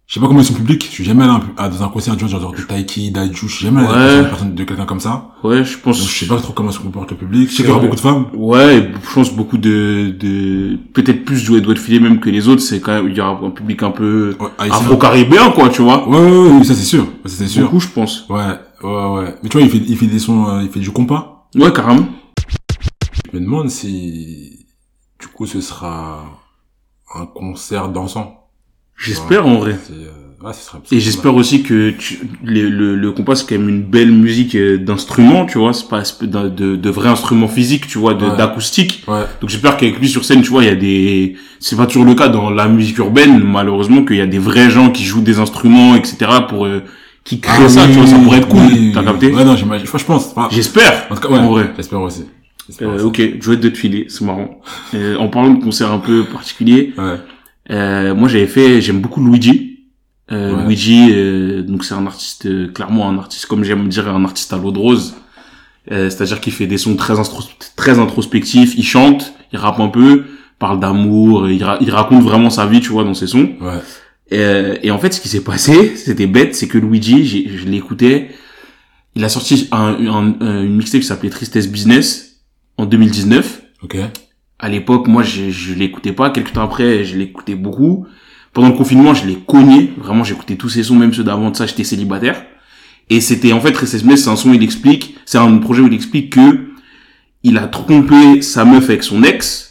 Speaker 1: Je sais pas comment est son public. Je suis jamais allé à un- à- dans un concert genre, genre de Taiki, d'Aiju. Je suis jamais allé à
Speaker 2: Ouais.
Speaker 1: concert de personne- de quelqu'un comme ça.
Speaker 2: Ouais, je pense.
Speaker 1: Donc je sais pas trop comment se comporte le public. Je sais qu'il y aura beaucoup de femmes.
Speaker 2: Ouais, et je pense beaucoup de, de, peut-être plus jouer de filet même que les autres, c'est quand même, il y aura un public un peu
Speaker 1: Ouais,
Speaker 2: afro-caribéen, quoi, tu vois.
Speaker 1: Ouais, ouais, ouais, ça c'est sûr. Ça c'est sûr.
Speaker 2: Beaucoup, je pense.
Speaker 1: Ouais, ouais, ouais. Mais tu vois, il fait, il fait des sons, euh, il fait du compas.
Speaker 2: Ouais, carrément.
Speaker 1: Je me demande si, du coup, ce sera un concert dansant.
Speaker 2: J'espère, en vrai.
Speaker 1: Euh, ouais,
Speaker 2: Et j'espère aussi que tu, le, le, le compas, c'est quand même une belle musique euh, d'instrument, tu vois, c'est pas de, de, de vrais instruments physiques, tu vois,
Speaker 1: Ouais.
Speaker 2: d'acoustique.
Speaker 1: Ouais,
Speaker 2: Donc j'espère qu'avec lui sur scène, tu vois, il y a des, c'est pas toujours le cas dans la musique urbaine, malheureusement, qu'il y a des vrais gens qui jouent des instruments, etc., pour, euh, qui créent
Speaker 1: Ah
Speaker 2: ça,
Speaker 1: oui,
Speaker 2: tu vois, ça pourrait être cool.
Speaker 1: oui,
Speaker 2: T'as capté?
Speaker 1: Ouais, non, j'imagine. Enfin, je pense. Enfin,
Speaker 2: J'espère.
Speaker 1: en tout cas, ouais.
Speaker 2: En vrai.
Speaker 1: J'espère aussi.
Speaker 2: Euh,
Speaker 1: aussi.
Speaker 2: ok, jouer de filer, c'est marrant. Euh, en parlant de concerts un peu particuliers,
Speaker 1: Ouais.
Speaker 2: Euh, moi j'avais fait, j'aime beaucoup Luigi. Euh,
Speaker 1: Ouais.
Speaker 2: Luigi, euh, donc c'est un artiste, euh, clairement un artiste, comme j'aime dire, un artiste à l'eau de rose. Euh, C'est-à-dire qu'il fait des sons très, introspectifs, il chante, il rappe un peu, parle d'amour, il, ra- il raconte vraiment sa vie, tu vois, dans ses sons.
Speaker 1: Ouais.
Speaker 2: Euh, et en fait, ce qui s'est passé, c'était bête, c'est que Luigi, je l'écoutais, il a sorti un, un- un- une mixtape qui s'appelait Tristesse Business en 2019
Speaker 1: Ok.
Speaker 2: À l'époque, moi, je, je l'écoutais pas. Quelques temps après, je l'écoutais beaucoup. Pendant le confinement, je l'ai cogné. Vraiment, j'écoutais tous ces sons, même ceux d'avant de ça, j'étais célibataire. Et c'était, en fait, Restless c'est un son, il explique, c'est un projet où il explique que il a trompé sa meuf avec son ex.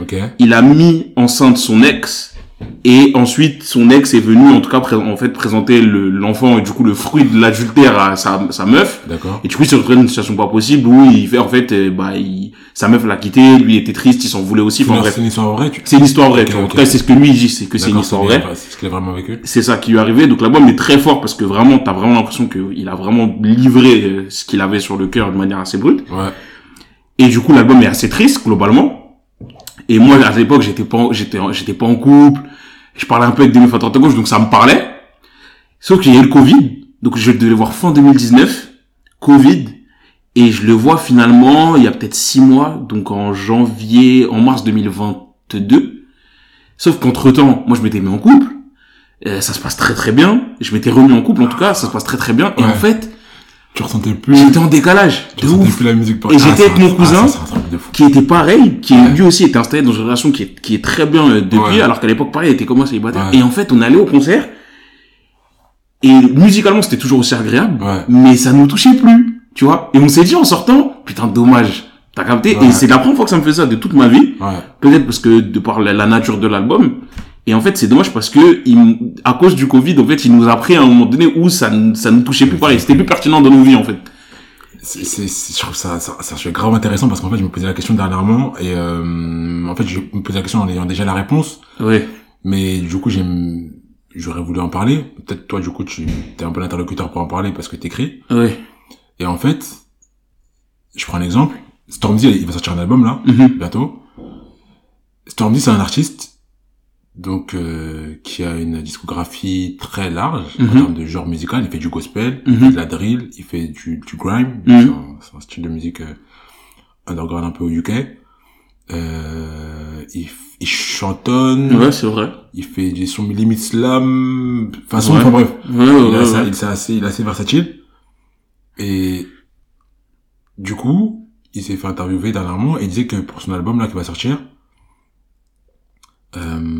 Speaker 1: Ok.
Speaker 2: Il a mis enceinte son ex. Et ensuite, son ex est venu, en tout cas, en fait, présenter le- l'enfant et du coup le fruit de l'adultère à sa, sa meuf.
Speaker 1: D'accord.
Speaker 2: Et du coup, il se retrouve dans une situation pas possible où il fait, en fait, euh, bah, il, sa meuf l'a quitté, lui était triste, il s'en voulait aussi. Enfin,
Speaker 1: C'est
Speaker 2: bref.
Speaker 1: c'est une histoire vraie, tu
Speaker 2: C'est une histoire vraie, tu vois. En tout cas, c'est ce que lui dit, c'est que c'est une histoire vraie.
Speaker 1: C'est ce qu'il a vraiment vécu.
Speaker 2: C'est ça qui lui est arrivé. Donc l'album est très fort parce que vraiment, t'as vraiment l'impression qu'il a vraiment livré euh, ce qu'il avait sur le cœur de manière assez brute.
Speaker 1: Ouais.
Speaker 2: Et du coup, l'album est assez triste, globalement. Et moi, à l'époque, j'étais pas, j'étais, j'étais pas en couple. Je parlais un peu avec des meufs à droite à gauche, donc ça me parlait. Sauf qu'il y a eu le Covid. Donc je devais le voir fin 2019. Covid. Et je le vois finalement, il y a peut-être six mois, donc en janvier, en mars 2022. Sauf qu'entre temps, moi je m'étais mis en couple. Euh, ça se passe très très bien. Je m'étais remis en couple en tout cas, ça se passe très très bien. Et
Speaker 1: Ouais.
Speaker 2: en fait,
Speaker 1: Tu ressentais plus.
Speaker 2: j'étais en décalage.
Speaker 1: Tu
Speaker 2: De
Speaker 1: ressentais
Speaker 2: ouf
Speaker 1: plus la musique. par-
Speaker 2: Et j'étais
Speaker 1: ça,
Speaker 2: avec mon
Speaker 1: ah,
Speaker 2: cousin.
Speaker 1: ça,
Speaker 2: qui était pareil, qui
Speaker 1: Ouais.
Speaker 2: lui aussi était installé dans une relation qui est, qui est très bien euh, depuis,
Speaker 1: Ouais.
Speaker 2: alors qu'à l'époque pareil, il était comme moi célibataire.
Speaker 1: Ouais.
Speaker 2: Et en fait, on allait au concert, et musicalement c'était toujours aussi agréable, mais ça nous touchait plus, tu vois. Et on s'est dit en sortant, putain dommage, t'as capté? Et c'est la première fois que ça me fait ça de toute ma vie, peut-être parce que de par la, la nature de l'album. Et en fait, c'est dommage parce que il, à cause du Covid, en fait, il nous a pris à un moment donné où ça, ça nous touchait plus pareil. C'était plus pertinent dans nos vies, en fait.
Speaker 1: C'est, c'est, je trouve ça, ça, ça, grave intéressant parce qu'en fait, je me posais la question dernièrement et euh, en fait, je me posais la question en ayant déjà la réponse,
Speaker 2: Ouais.
Speaker 1: mais du coup, j'aime, j'aurais voulu en parler. Peut-être toi, du coup, tu es un peu l'interlocuteur pour en parler parce que t'écris.
Speaker 2: Ouais.
Speaker 1: Et en fait, je prends un exemple. Stormzy, il va sortir un album là,
Speaker 2: Mhm.
Speaker 1: bientôt. Stormzy, c'est un artiste donc euh, qui a une discographie très large en
Speaker 2: Mhm.
Speaker 1: termes de genre musical. Il fait du gospel, il
Speaker 2: Mhm.
Speaker 1: fait de la drill, il fait du, du grime.
Speaker 2: Mhm.
Speaker 1: C'est un, style de musique euh, underground un peu au UK. Euh, il, il chantonne,
Speaker 2: Ouais, c'est vrai.
Speaker 1: il fait des sons limite slam, façon,
Speaker 2: Ouais.
Speaker 1: enfin bref.
Speaker 2: Ouais, ouais,
Speaker 1: il, est
Speaker 2: ouais,
Speaker 1: assez,
Speaker 2: ouais.
Speaker 1: il, est assez, il est assez versatile. Et du coup, il s'est fait interviewer dernièrement et il disait que pour son album là qui va sortir, euh,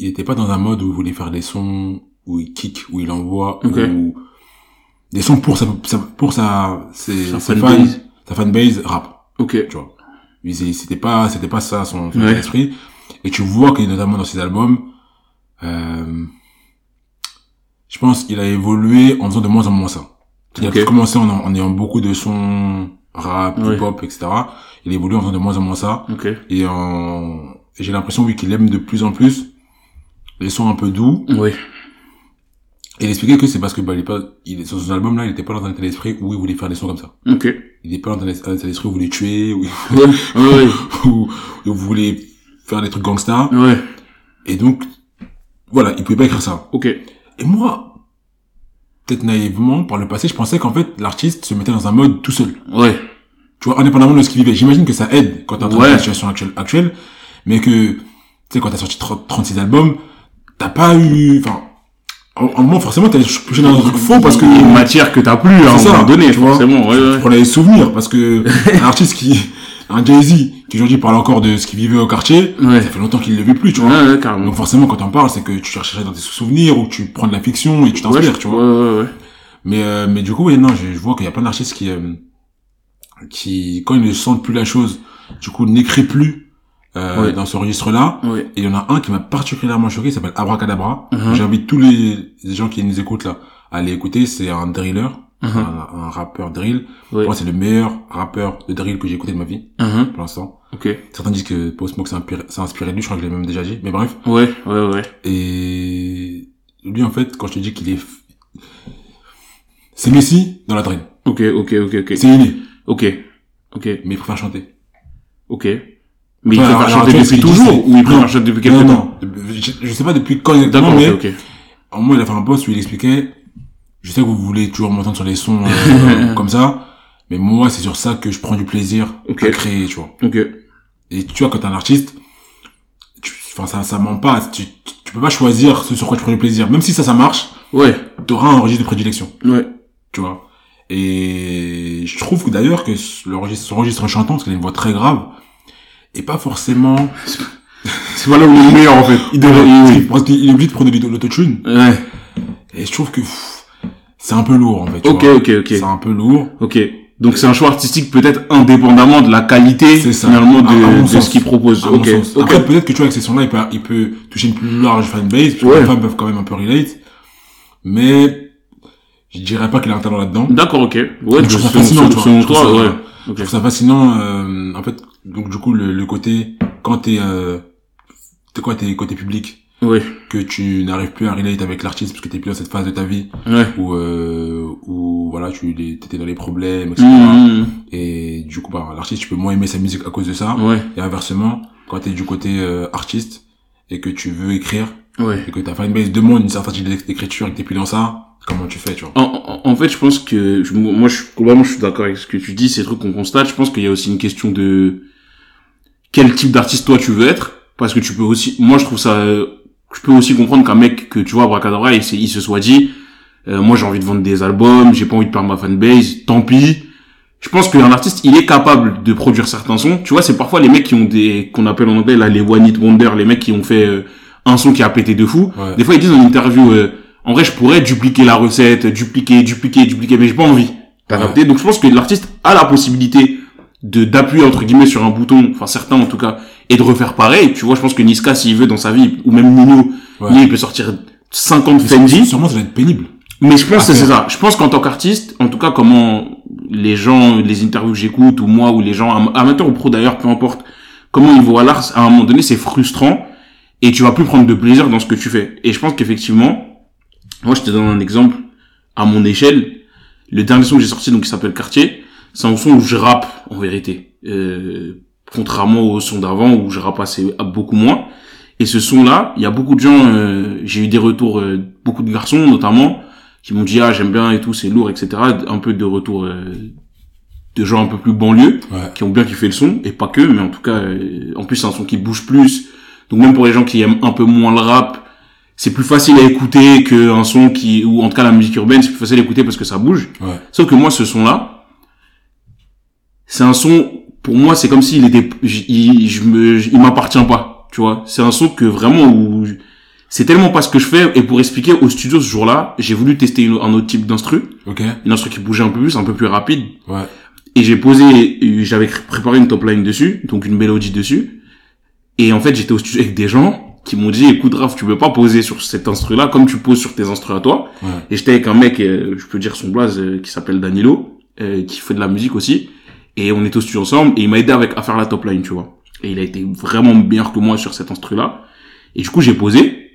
Speaker 1: il était pas dans un mode où il voulait faire des sons où il kick, où il envoie,
Speaker 2: Ok.
Speaker 1: ou des sons pour sa, pour sa, ses,
Speaker 2: Sa
Speaker 1: ses
Speaker 2: fanbase.
Speaker 1: fans, sa fanbase rap,
Speaker 2: Ok.
Speaker 1: tu vois. Il- C'était pas, c'était pas ça son, son
Speaker 2: Ouais.
Speaker 1: esprit. Et tu vois que notamment dans ses albums, euh, je pense qu'il a évolué en faisant de moins en moins ça. C'est-à-dire
Speaker 2: Ok.
Speaker 1: qu'il a commencé en, en ayant beaucoup de sons rap,
Speaker 2: Ouais.
Speaker 1: hip-hop, etc. Il évolue en faisant de moins en moins ça.
Speaker 2: Ok.
Speaker 1: Et, en... et j'ai l'impression, oui, qu'il aime de plus en plus les sons un peu doux.
Speaker 2: Oui.
Speaker 1: Et il expliquait que c'est parce que, bah, il est pas, il est, sur son album là, il était pas dans un état d'esprit où il voulait faire des sons comme ça.
Speaker 2: Ok.
Speaker 1: Il est pas dans un état d'esprit où il voulait tuer, où il,
Speaker 2: Ouais. Ouais.
Speaker 1: où il voulait faire des trucs gangsta.
Speaker 2: Ouais.
Speaker 1: Et donc, voilà, il pouvait pas écrire ça.
Speaker 2: Ok.
Speaker 1: Et moi, peut-être naïvement, par le passé, je pensais qu'en fait, l'artiste se mettait dans un mode tout seul.
Speaker 2: Ouais.
Speaker 1: Tu vois, indépendamment de ce qu'il vivait. J'imagine que ça aide quand t'es en train de la situation actuelle, actuelle, mais que, tu sais, quand t'as sorti 30 36 albums, t'as pas eu, enfin, en, en moment, forcément, t'es touché dans un truc faux parce que,
Speaker 2: une matière que t'as plus à un
Speaker 1: C'est ça,
Speaker 2: moment donné,
Speaker 1: tu vois.
Speaker 2: forcément. Ouais,
Speaker 1: tu
Speaker 2: ouais.
Speaker 1: prenais des souvenirs parce que, un artiste qui, un Jay-Z, qui aujourd'hui parle encore de ce qu'il vivait au quartier,
Speaker 2: Ouais.
Speaker 1: ça fait longtemps qu'il le vit plus, tu vois.
Speaker 2: Ouais, ouais.
Speaker 1: Donc forcément, quand t'en parles, c'est que tu cherches dans tes souvenirs ou tu prends de la fiction et tu
Speaker 2: Ouais,
Speaker 1: t'inspires, tu vois.
Speaker 2: Ouais, ouais, ouais.
Speaker 1: Mais euh, mais du coup, oui, non, je, je vois qu'il y a plein d'artistes qui euh, qui quand ils ne sentent plus la chose, du coup, n'écrit plus euh, dans ce registre-là.
Speaker 2: Ouais.
Speaker 1: Et il y en a un qui m'a particulièrement choqué, il s'appelle Abracadabra.
Speaker 2: Mhm.
Speaker 1: J'invite tous les, gens qui nous écoutent là à aller écouter. C'est un driller,
Speaker 2: Mhm.
Speaker 1: un, un rappeur drill. Pour
Speaker 2: Ouais.
Speaker 1: moi, c'est le meilleur rappeur de drill que j'ai écouté de ma vie
Speaker 2: Mhm.
Speaker 1: pour l'instant.
Speaker 2: Ok.
Speaker 1: Certains disent que Post Smoke s'est inspiré, de lui. Je crois que je l'ai même déjà dit. Mais bref.
Speaker 2: Ouais, ouais, ouais.
Speaker 1: Et lui, en fait, quand je te dis qu'il est, c'est Messi dans la drill.
Speaker 2: Ok, ok, ok, ok.
Speaker 1: C'est inné,
Speaker 2: Ok. Ok.
Speaker 1: mais il préfère chanter.
Speaker 2: Ok. Mais il préfère chanter depuis toujours ou il préfère chanter depuis quelque
Speaker 1: non,
Speaker 2: temps
Speaker 1: non, je, je sais pas depuis quand exactement, mais
Speaker 2: ok, ok.
Speaker 1: en moins il a fait un post où il expliquait, je sais que vous voulez toujours m'entendre sur les sons euh, comme ça, mais moi c'est sur ça que je prends du plaisir à créer, tu vois. Et tu vois quand t'es un artiste, enfin ça ça ment pas, tu, tu, tu peux pas choisir ce sur quoi tu prends du plaisir, même si ça ça marche,
Speaker 2: Ouais.
Speaker 1: t'auras un registre de prédilection.
Speaker 2: Ouais.
Speaker 1: tu vois. Et je trouve que d'ailleurs que le registre, son registre chantant, parce qu'il a une voix très grave, est pas forcément...
Speaker 2: C'est pas là où il est le meilleur, en fait. Il devrait,
Speaker 1: Parce
Speaker 2: il-
Speaker 1: est obligé de prendre de l'autotune.
Speaker 2: Ouais.
Speaker 1: Et je trouve que c'est un peu lourd, en fait. tu
Speaker 2: Ok,
Speaker 1: vois.
Speaker 2: ok, ok.
Speaker 1: C'est un peu lourd.
Speaker 2: Ok. Donc c'est un choix artistique peut-être indépendamment de la qualité
Speaker 1: ça.
Speaker 2: finalement
Speaker 1: À- à mon
Speaker 2: de, de ce qu'il propose.
Speaker 1: à
Speaker 2: Ok.
Speaker 1: sens.
Speaker 2: Ok.
Speaker 1: Après, peut-être que tu vois, avec ces sons-là, il peut, il peut toucher une plus large fanbase, parce que
Speaker 2: Ouais.
Speaker 1: les femmes peuvent quand même un peu relate. Mais, je dirais pas qu'il a un talent là-dedans.
Speaker 2: D'accord, ok. Ouais,
Speaker 1: je trouve ça fascinant, tu vois. Je trouve ça-
Speaker 2: ouais.
Speaker 1: Je
Speaker 2: Ok.
Speaker 1: trouve ça fascinant, euh, en fait, donc du coup, le, le côté, quand t'es, euh, t'es quoi, t'es côté public, que tu n'arrives plus à relate avec l'artiste parce que t'es plus dans cette phase de ta vie
Speaker 2: Ouais.
Speaker 1: où, euh, où voilà, tu t'étais dans les problèmes, etc.
Speaker 2: Mmh,
Speaker 1: Et du coup, bah, l'artiste, tu peux moins aimer sa musique à cause de ça.
Speaker 2: Ouais.
Speaker 1: Et inversement, quand t'es du côté euh, artiste et que tu veux écrire
Speaker 2: Ouais.
Speaker 1: et que ta fanbase demande une certaine d'écriture et que t'es plus dans ça, comment tu fais, tu vois
Speaker 2: En, en, en fait, je pense que je- moi, je globalement, je suis d'accord avec ce que tu dis. Ces trucs qu'on constate. Je pense qu'il y a aussi une question de quel type d'artiste toi tu veux être, parce que tu peux aussi. Moi, je trouve ça. Je peux aussi comprendre qu'un mec que tu vois, Bracadabra, il, il se soit dit, euh, moi j'ai envie de vendre des albums, j'ai pas envie de perdre ma fanbase, tant pis. Je pense qu'un artiste, il est capable de produire certains sons. Tu vois, c'est parfois les mecs qui ont des, qu'on appelle en anglais là les one hit wonder, les mecs qui ont fait euh, un son qui a pété de fou.
Speaker 1: Ouais.
Speaker 2: Des fois, ils disent en interview, euh, en vrai, je pourrais dupliquer la recette, dupliquer, dupliquer, dupliquer, mais j'ai pas envie. T'as capté? Donc, je pense que l'artiste a la possibilité de d'appuyer entre guillemets sur un bouton, enfin certains en tout cas, et de refaire pareil. Tu vois, je pense que Niska, s'il veut dans sa vie, ou même Nino,
Speaker 1: Ouais.
Speaker 2: il peut sortir 50
Speaker 1: Mais
Speaker 2: Fendi.
Speaker 1: Sûrement, ça va être pénible.
Speaker 2: Mais je pense que c'est ça. Je pense qu'en tant qu'artiste, en tout cas, comment les gens, les interviews que j'écoute, ou moi, ou les gens, am- amateurs ou pro d'ailleurs, peu importe, comment ils voient l'art, à un moment donné, c'est frustrant, et tu vas plus prendre de plaisir dans ce que tu fais. Et je pense qu'effectivement, moi, je te donne un exemple, à mon échelle, le dernier son que j'ai sorti, donc, qui s'appelle Quartier, c'est un son où je rappe, en vérité. Euh, contrairement au son d'avant où je rapassais beaucoup moins. Et ce son-là, il y a beaucoup de gens, euh, j'ai eu des retours, euh, beaucoup de garçons notamment, qui m'ont dit ah j'aime bien et tout, c'est lourd, etc. Un peu de retour euh, de gens un peu plus banlieue,
Speaker 1: Ouais.
Speaker 2: qui ont bien kiffé le son, et pas que, mais en tout cas, euh, en plus c'est un son qui bouge plus. Donc même pour les gens qui aiment un peu moins le rap, c'est plus facile à écouter qu'un son qui, ou en tout cas la musique urbaine, c'est plus facile à écouter parce que ça bouge.
Speaker 1: Ouais.
Speaker 2: Sauf que moi, ce son-là, c'est un son, pour moi, c'est comme s'il était, il, je me, il m'appartient pas, tu vois. C'est un son que vraiment où, c'est tellement pas ce que je fais, et pour expliquer au studio ce jour-là, j'ai voulu tester une- un autre type d'instru,
Speaker 1: Ok.
Speaker 2: une instru qui bougeait un peu plus, un peu plus rapide,
Speaker 1: Ouais.
Speaker 2: et j'ai posé, j'avais préparé une top line dessus, donc une mélodie dessus. Et en fait, j'étais au studio avec des gens qui m'ont dit, écoute, Raph, tu peux pas poser sur cet instru-là comme tu poses sur tes instrus à toi.
Speaker 1: Ouais.
Speaker 2: Et j'étais avec un mec, euh, je peux dire son blaze, euh, qui s'appelle Danilo, euh, qui fait de la musique aussi. Et on était au studio ensemble, et il m'a aidé avec, à faire la top line, tu vois. Et il a été vraiment meilleur que moi sur cet instru-là. Et du coup, j'ai posé.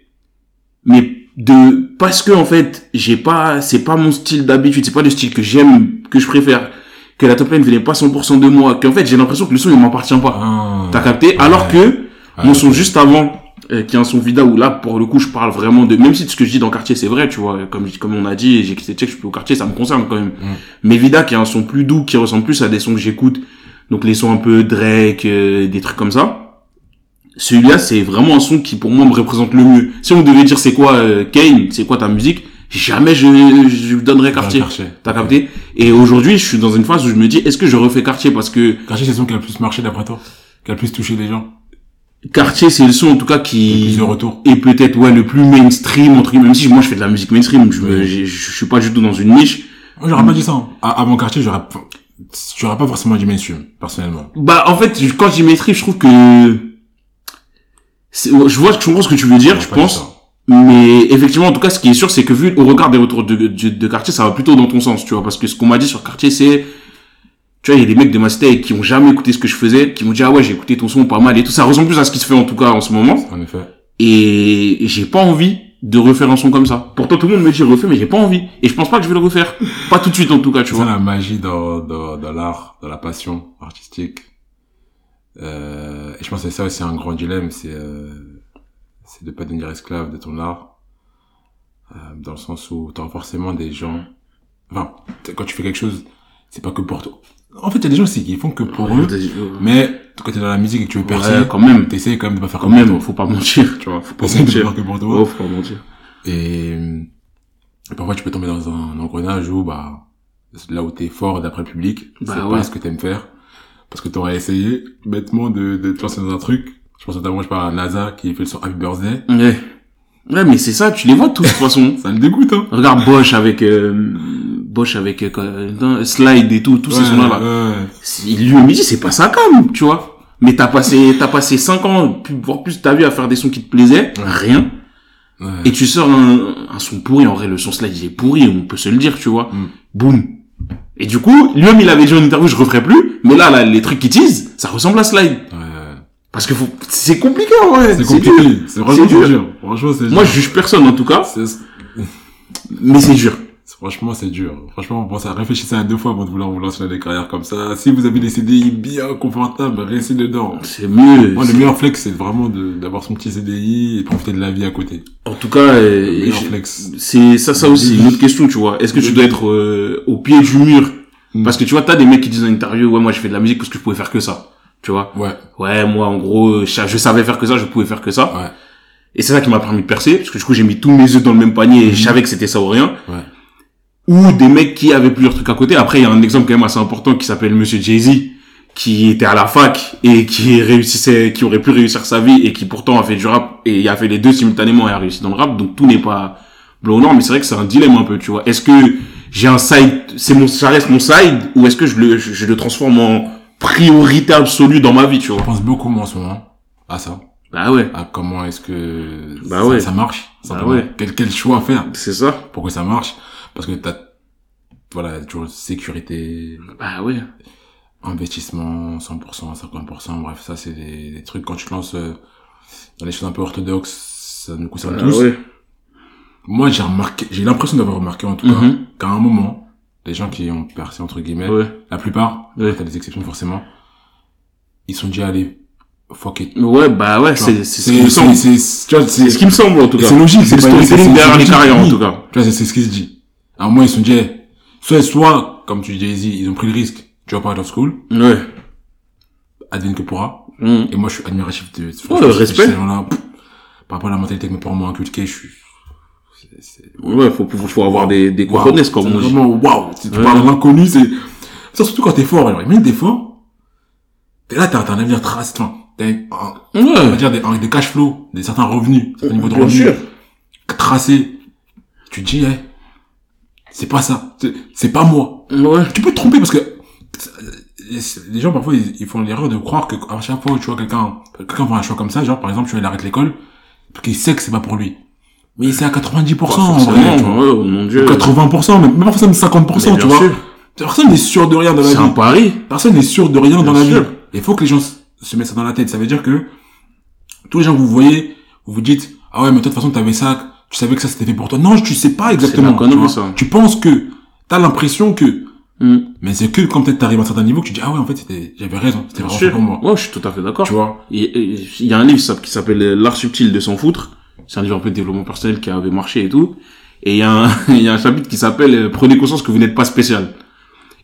Speaker 2: Mais de, parce que, en fait, j'ai pas, c'est pas mon style d'habitude, c'est pas le style que j'aime, que je préfère, que la top line venait pas 100% de moi, qu'en fait, j'ai l'impression que le son, il m'appartient pas.
Speaker 1: Ah.
Speaker 2: T'as capté? Alors que,
Speaker 1: Ouais.
Speaker 2: mon son juste avant, qui est un son vida où là, pour le coup, je parle vraiment de, même si ce que je dis dans quartier, c'est vrai, tu vois, comme, comme on a dit, j'ai quitté Tchèque, je suis au quartier, ça me concerne quand même. Mais vida, qui est un son plus doux, qui ressemble plus à des sons que j'écoute, donc les sons un peu Drake, euh, des trucs comme ça. Celui-là, c'est vraiment un son qui, pour moi, me représente le mieux. Si on devait dire c'est quoi, euh, Kane, c'est quoi ta musique, jamais je, je donnerais quartier. T'as capté? Et aujourd'hui, je suis dans une phase où je me dis, est-ce que je refais quartier parce que
Speaker 1: Quartier, c'est le son qui a le plus marché d'après toi? Qui a le plus touché les gens?
Speaker 2: Quartier, c'est le son, en tout cas, qui, et peut-être ouais le plus mainstream entre même si moi je fais de la musique mainstream je me je suis pas du tout dans une niche
Speaker 1: Moi, j'aurais pas dit ça. hein. Mon quartier, j'aurais pas, j'aurais pas forcément du mainstream, personnellement.
Speaker 2: bah en fait quand je dis mainstream je trouve que je vois je comprends ce que tu veux dire je pense mais effectivement en tout cas ce qui est sûr c'est que vu au regard des retours de, de, de quartier ça va plutôt dans ton sens tu vois parce que ce qu'on m'a dit sur quartier c'est tu vois il y a des mecs de ma cité qui ont jamais écouté ce que je faisais qui m'ont dit ah ouais j'ai écouté ton son pas mal et tout ça ressemble plus à ce qui se fait en tout cas en ce moment
Speaker 1: En effet.
Speaker 2: et j'ai pas envie de refaire un son comme ça. Pourtant tout le monde me dit refais mais j'ai pas envie et je pense pas que je vais le refaire. Pas tout de suite en tout cas, tu
Speaker 1: C'est
Speaker 2: vois.
Speaker 1: la magie dans, dans, dans l'art, dans la passion artistique. Euh, et je pense que c'est ça aussi un grand dilemme, c'est euh, c'est de pas devenir esclave de ton art. Euh, dans le sens où tu forcément des gens... Enfin, quand tu fais quelque chose, c'est pas que pour toi. En fait, il y a des gens aussi qui font que pour eux, mais quand tu es dans la musique et que tu veux percer,
Speaker 2: Ouais, quand même,
Speaker 1: t'essayes quand même de pas faire
Speaker 2: quand
Speaker 1: comme
Speaker 2: même,
Speaker 1: toi.
Speaker 2: faut pas mentir, tu vois. Faut pas
Speaker 1: de
Speaker 2: mentir.
Speaker 1: que pour toi.
Speaker 2: Oh, faut pas mentir.
Speaker 1: Et euh, parfois tu peux tomber dans un engrenage où bah là où t'es fort d'après le public,
Speaker 2: Bah
Speaker 1: c'est
Speaker 2: ouais.
Speaker 1: pas ce que t'aimes faire. Parce que t'aurais essayé bêtement de, de te lancer dans un truc. Je pense notamment je parle à NASA qui fait le son Happy Birthday.
Speaker 2: Ouais. Ouais, mais c'est ça, tu les vois tous de toute façon.
Speaker 1: Ça me dégoûte hein.
Speaker 2: Regarde Bosch avec euh, Bosch avec euh, Slide et tout, tous ces
Speaker 1: Ouais,
Speaker 2: sons là.
Speaker 1: ouais.
Speaker 2: Il lui me dit c'est pas ça comme, tu vois. Mais t'as passé t'as passé 5 ans voire plus de ta vie à faire des sons qui te plaisaient, rien. Et tu sors un, un son pourri, en vrai, le son slide, il est pourri, on peut se le dire, tu vois.
Speaker 1: Mm.
Speaker 2: Boum. Et du coup, lui-même, il avait dit en interview, je referai plus. Mais là, là, les trucs qu'il tease, ça ressemble à slide. Parce que faut, c'est compliqué, en vrai.
Speaker 1: C'est compliqué. C'est franchement
Speaker 2: dur.
Speaker 1: dur. Franchement c'est dur.
Speaker 2: Moi, je juge personne, en tout cas. Mais c'est dur.
Speaker 1: Franchement, c'est dur. Franchement, pensez à réfléchissez à deux fois avant de vouloir vous lancer dans des carrières comme ça. Si vous avez des CDI bien confortables, restez dedans.
Speaker 2: C'est mieux.
Speaker 1: Moi, le meilleur flex, c'est vraiment d'avoir son petit CDI et profiter de la vie à côté.
Speaker 2: En tout cas, c'est ça, ça aussi, une autre question, tu vois. Est-ce que tu dois être euh, au pied du mur?
Speaker 1: Mm.
Speaker 2: Parce que tu vois, t'as des mecs qui disent en interview, ouais, moi, je fais de la musique parce que je pouvais faire que ça. Tu vois?
Speaker 1: Ouais,
Speaker 2: Ouais, moi, en gros, je, je savais faire que ça, je pouvais faire que ça.
Speaker 1: ouais,
Speaker 2: Et c'est ça qui m'a permis de percer, parce que du coup, j'ai mis tous mes œufs dans le même panier et je savais que c'était ça ou rien.
Speaker 1: ouais.
Speaker 2: Ou des mecs qui avaient plusieurs trucs à côté. Après, il y a un exemple quand même assez important qui s'appelle Monsieur Jay-Z, qui était à la fac et qui réussissait, qui aurait pu réussir sa vie et qui pourtant a fait du rap et il a fait les deux simultanément et a réussi dans le rap. Donc tout n'est pas blanc ou noir, mais c'est vrai que c'est un dilemme un peu, tu vois. Est-ce que j'ai un side, c'est mon, ça reste mon side, ou est-ce que je le, je, je le transforme en priorité absolue dans ma vie, tu vois?
Speaker 1: Je pense beaucoup moins en ce moment à ça.
Speaker 2: Bah ouais,
Speaker 1: À comment est-ce que
Speaker 2: Bah
Speaker 1: ça,
Speaker 2: ouais.
Speaker 1: ça marche.
Speaker 2: Bah ouais.
Speaker 1: Quel, quel choix faire
Speaker 2: c'est ça.
Speaker 1: pour que ça marche. Parce que t'as, voilà, toujours sécurité,
Speaker 2: Bah ouais.
Speaker 1: investissement, 100%, 50%, bref, ça c'est des, des trucs quand tu te lances euh, dans les choses un peu orthodoxes, ça nous concerne
Speaker 2: Bah
Speaker 1: tous.
Speaker 2: ouais.
Speaker 1: Moi, j'ai remarqué, j'ai l'impression d'avoir remarqué en tout cas,
Speaker 2: Mhm.
Speaker 1: qu'à un moment, les gens qui ont percé entre guillemets, la plupart,
Speaker 2: Ouais.
Speaker 1: t'as des exceptions forcément, ils sont déjà allés. Fuck it.
Speaker 2: Ouais, bah ouais, c'est c'est ce qui me semble.
Speaker 1: c'est,
Speaker 2: ce qui me semble, en tout cas.
Speaker 1: c'est logique,
Speaker 2: C'est le storytelling derrière les carrières, en
Speaker 1: oui.
Speaker 2: tout cas.
Speaker 1: Tu vois, c'est ce qui se dit. À un moment, ils se sont dit, eh, soit, soit, comme tu dis, ils ont pris le risque, tu vas pas out of school,
Speaker 2: Ouais.
Speaker 1: advienne que pourra.
Speaker 2: Mm.
Speaker 1: Et moi, je suis admiratif de,
Speaker 2: Ouais, respect.
Speaker 1: Ces gens-là, pff, par rapport à la mentalité que mes parents m'ont inculqué, je suis, c'est, c'est,
Speaker 2: Ouais, faut, faut, faut avoir des, des
Speaker 1: Waouh,
Speaker 2: cojones, comme on dit.
Speaker 1: vraiment waouh. Si tu
Speaker 2: Ouais.
Speaker 1: parles l'inconnu, c'est, ça, surtout quand t'es fort, alors, imagine t'es fort. T'es là, t'as, t'as un avenir tracé, enfin, t'as un, on va dire des, un- des cash flows, des certains revenus, certains niveaux de revenus. tracés. Tu te dis, eh, c'est pas ça. C'est- pas moi.
Speaker 2: Ouais.
Speaker 1: Tu peux te tromper parce que, euh, les gens, parfois, ils, ils font l'erreur de croire que, à chaque fois où tu vois quelqu'un, quelqu'un fait un choix comme ça, genre, par exemple, tu vois, il arrête l'école, parce qu'il sait que c'est pas pour lui. Mais c'est à 90%, en vrai, tu vois.
Speaker 2: ouais, oh mon dieu.
Speaker 1: Ou 80%, même, même parfois même 50%,
Speaker 2: Mais
Speaker 1: tu vois.
Speaker 2: sûr.
Speaker 1: Personne n'est sûr de rien dans la
Speaker 2: C'est un
Speaker 1: vie.
Speaker 2: pari.
Speaker 1: Personne n'est sûr de rien dans la
Speaker 2: sûr.
Speaker 1: vie. Il faut que les gens se mettent ça dans la tête. Ça veut dire que tous les gens que vous voyez, vous vous dites, ah ouais, mais de toute façon, t'avais ça, tu savais que ça c'était fait pour toi. Non, tu sais pas exactement.
Speaker 2: la connerie,
Speaker 1: tu,
Speaker 2: ça.
Speaker 1: tu penses que, t'as l'impression que,
Speaker 2: Mm.
Speaker 1: mais c'est que quand peut-être t'arrives à un certain niveau que tu dis, ah ouais, en fait, c'était, j'avais raison, c'était vraiment
Speaker 2: sûr.
Speaker 1: pour moi.
Speaker 2: Ouais, je suis tout à fait d'accord.
Speaker 1: Tu vois.
Speaker 2: Il y a un livre qui s'appelle L'art subtil de s'en foutre. C'est un livre un peu de développement personnel qui avait marché et tout. Et il y a un, il y a un chapitre qui s'appelle euh, Prenez conscience que vous n'êtes pas spécial.